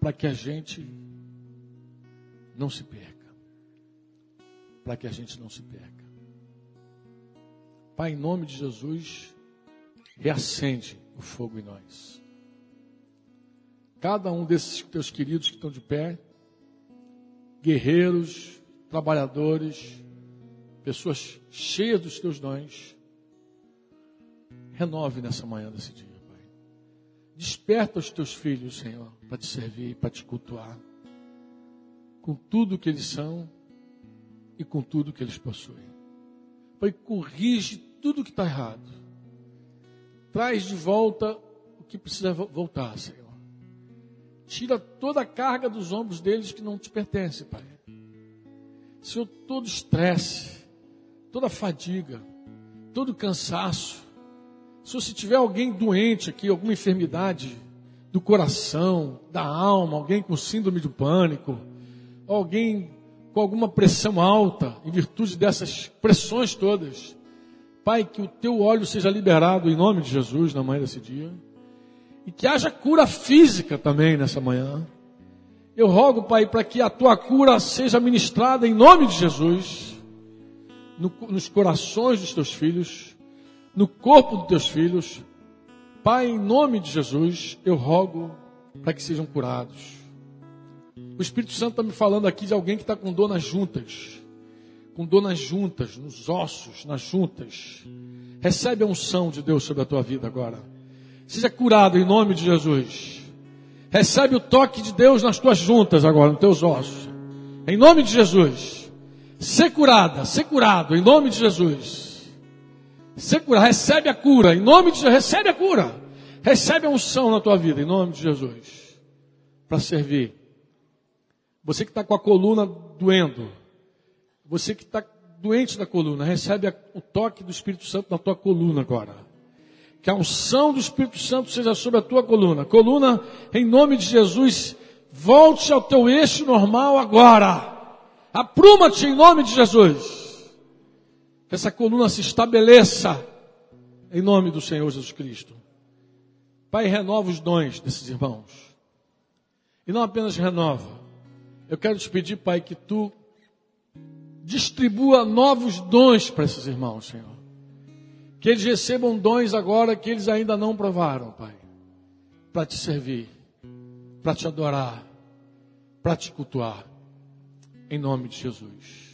para que a gente não se perca. Para que a gente não se perca. Pai, em nome de Jesus, reacende o fogo em nós. Cada um desses teus queridos que estão de pé, guerreiros, trabalhadores, pessoas cheias dos teus dons, renove nessa manhã desse dia, Pai. Desperta os teus filhos, Senhor, para te servir, para te cultuar, com tudo que eles são e com tudo que eles possuem. Pai, corrige tudo que está errado. Traz de volta o que precisa voltar, Senhor. Tira toda a carga dos ombros deles que não te pertence, Pai. Senhor, todo estresse, toda fadiga, todo cansaço. Senhor, se tiver alguém doente aqui, alguma enfermidade do coração, da alma, alguém com síndrome do pânico, alguém com alguma pressão alta, em virtude dessas pressões todas, Pai, que o teu óleo seja liberado em nome de Jesus na manhã desse dia. E que haja cura física também nessa manhã. Eu rogo, Pai, para que a tua cura seja ministrada em nome de Jesus, no, nos corações dos teus filhos, no corpo dos teus filhos. Pai, em nome de Jesus, eu rogo para que sejam curados. O Espírito Santo está me falando aqui de alguém que está com dor nas juntas, com dor nas juntas, nos ossos, nas juntas. Recebe a unção de Deus sobre a tua vida agora. Seja curado em nome de Jesus. Recebe o toque de Deus nas tuas juntas agora, nos teus ossos. Em nome de Jesus. Ser curada, ser curado, em nome de Jesus. Ser curado, recebe a cura, em nome de Jesus. Recebe a cura. Recebe a unção na tua vida, em nome de Jesus. Para servir. Você que está com a coluna doendo. Você que está doente da coluna, recebe o toque do Espírito Santo na tua coluna agora. Que a unção do Espírito Santo seja sobre a tua coluna. Coluna, em nome de Jesus, volte ao teu eixo normal agora. Apruma-te em nome de Jesus. Que essa coluna se estabeleça em nome do Senhor Jesus Cristo. Pai, renova os dons desses irmãos. E não apenas renova. Eu quero te pedir, Pai, que tu distribua novos dons para esses irmãos, Senhor. Que eles recebam dons agora que eles ainda não provaram, Pai. Para te servir, para te adorar, para te cultuar. Em nome de Jesus.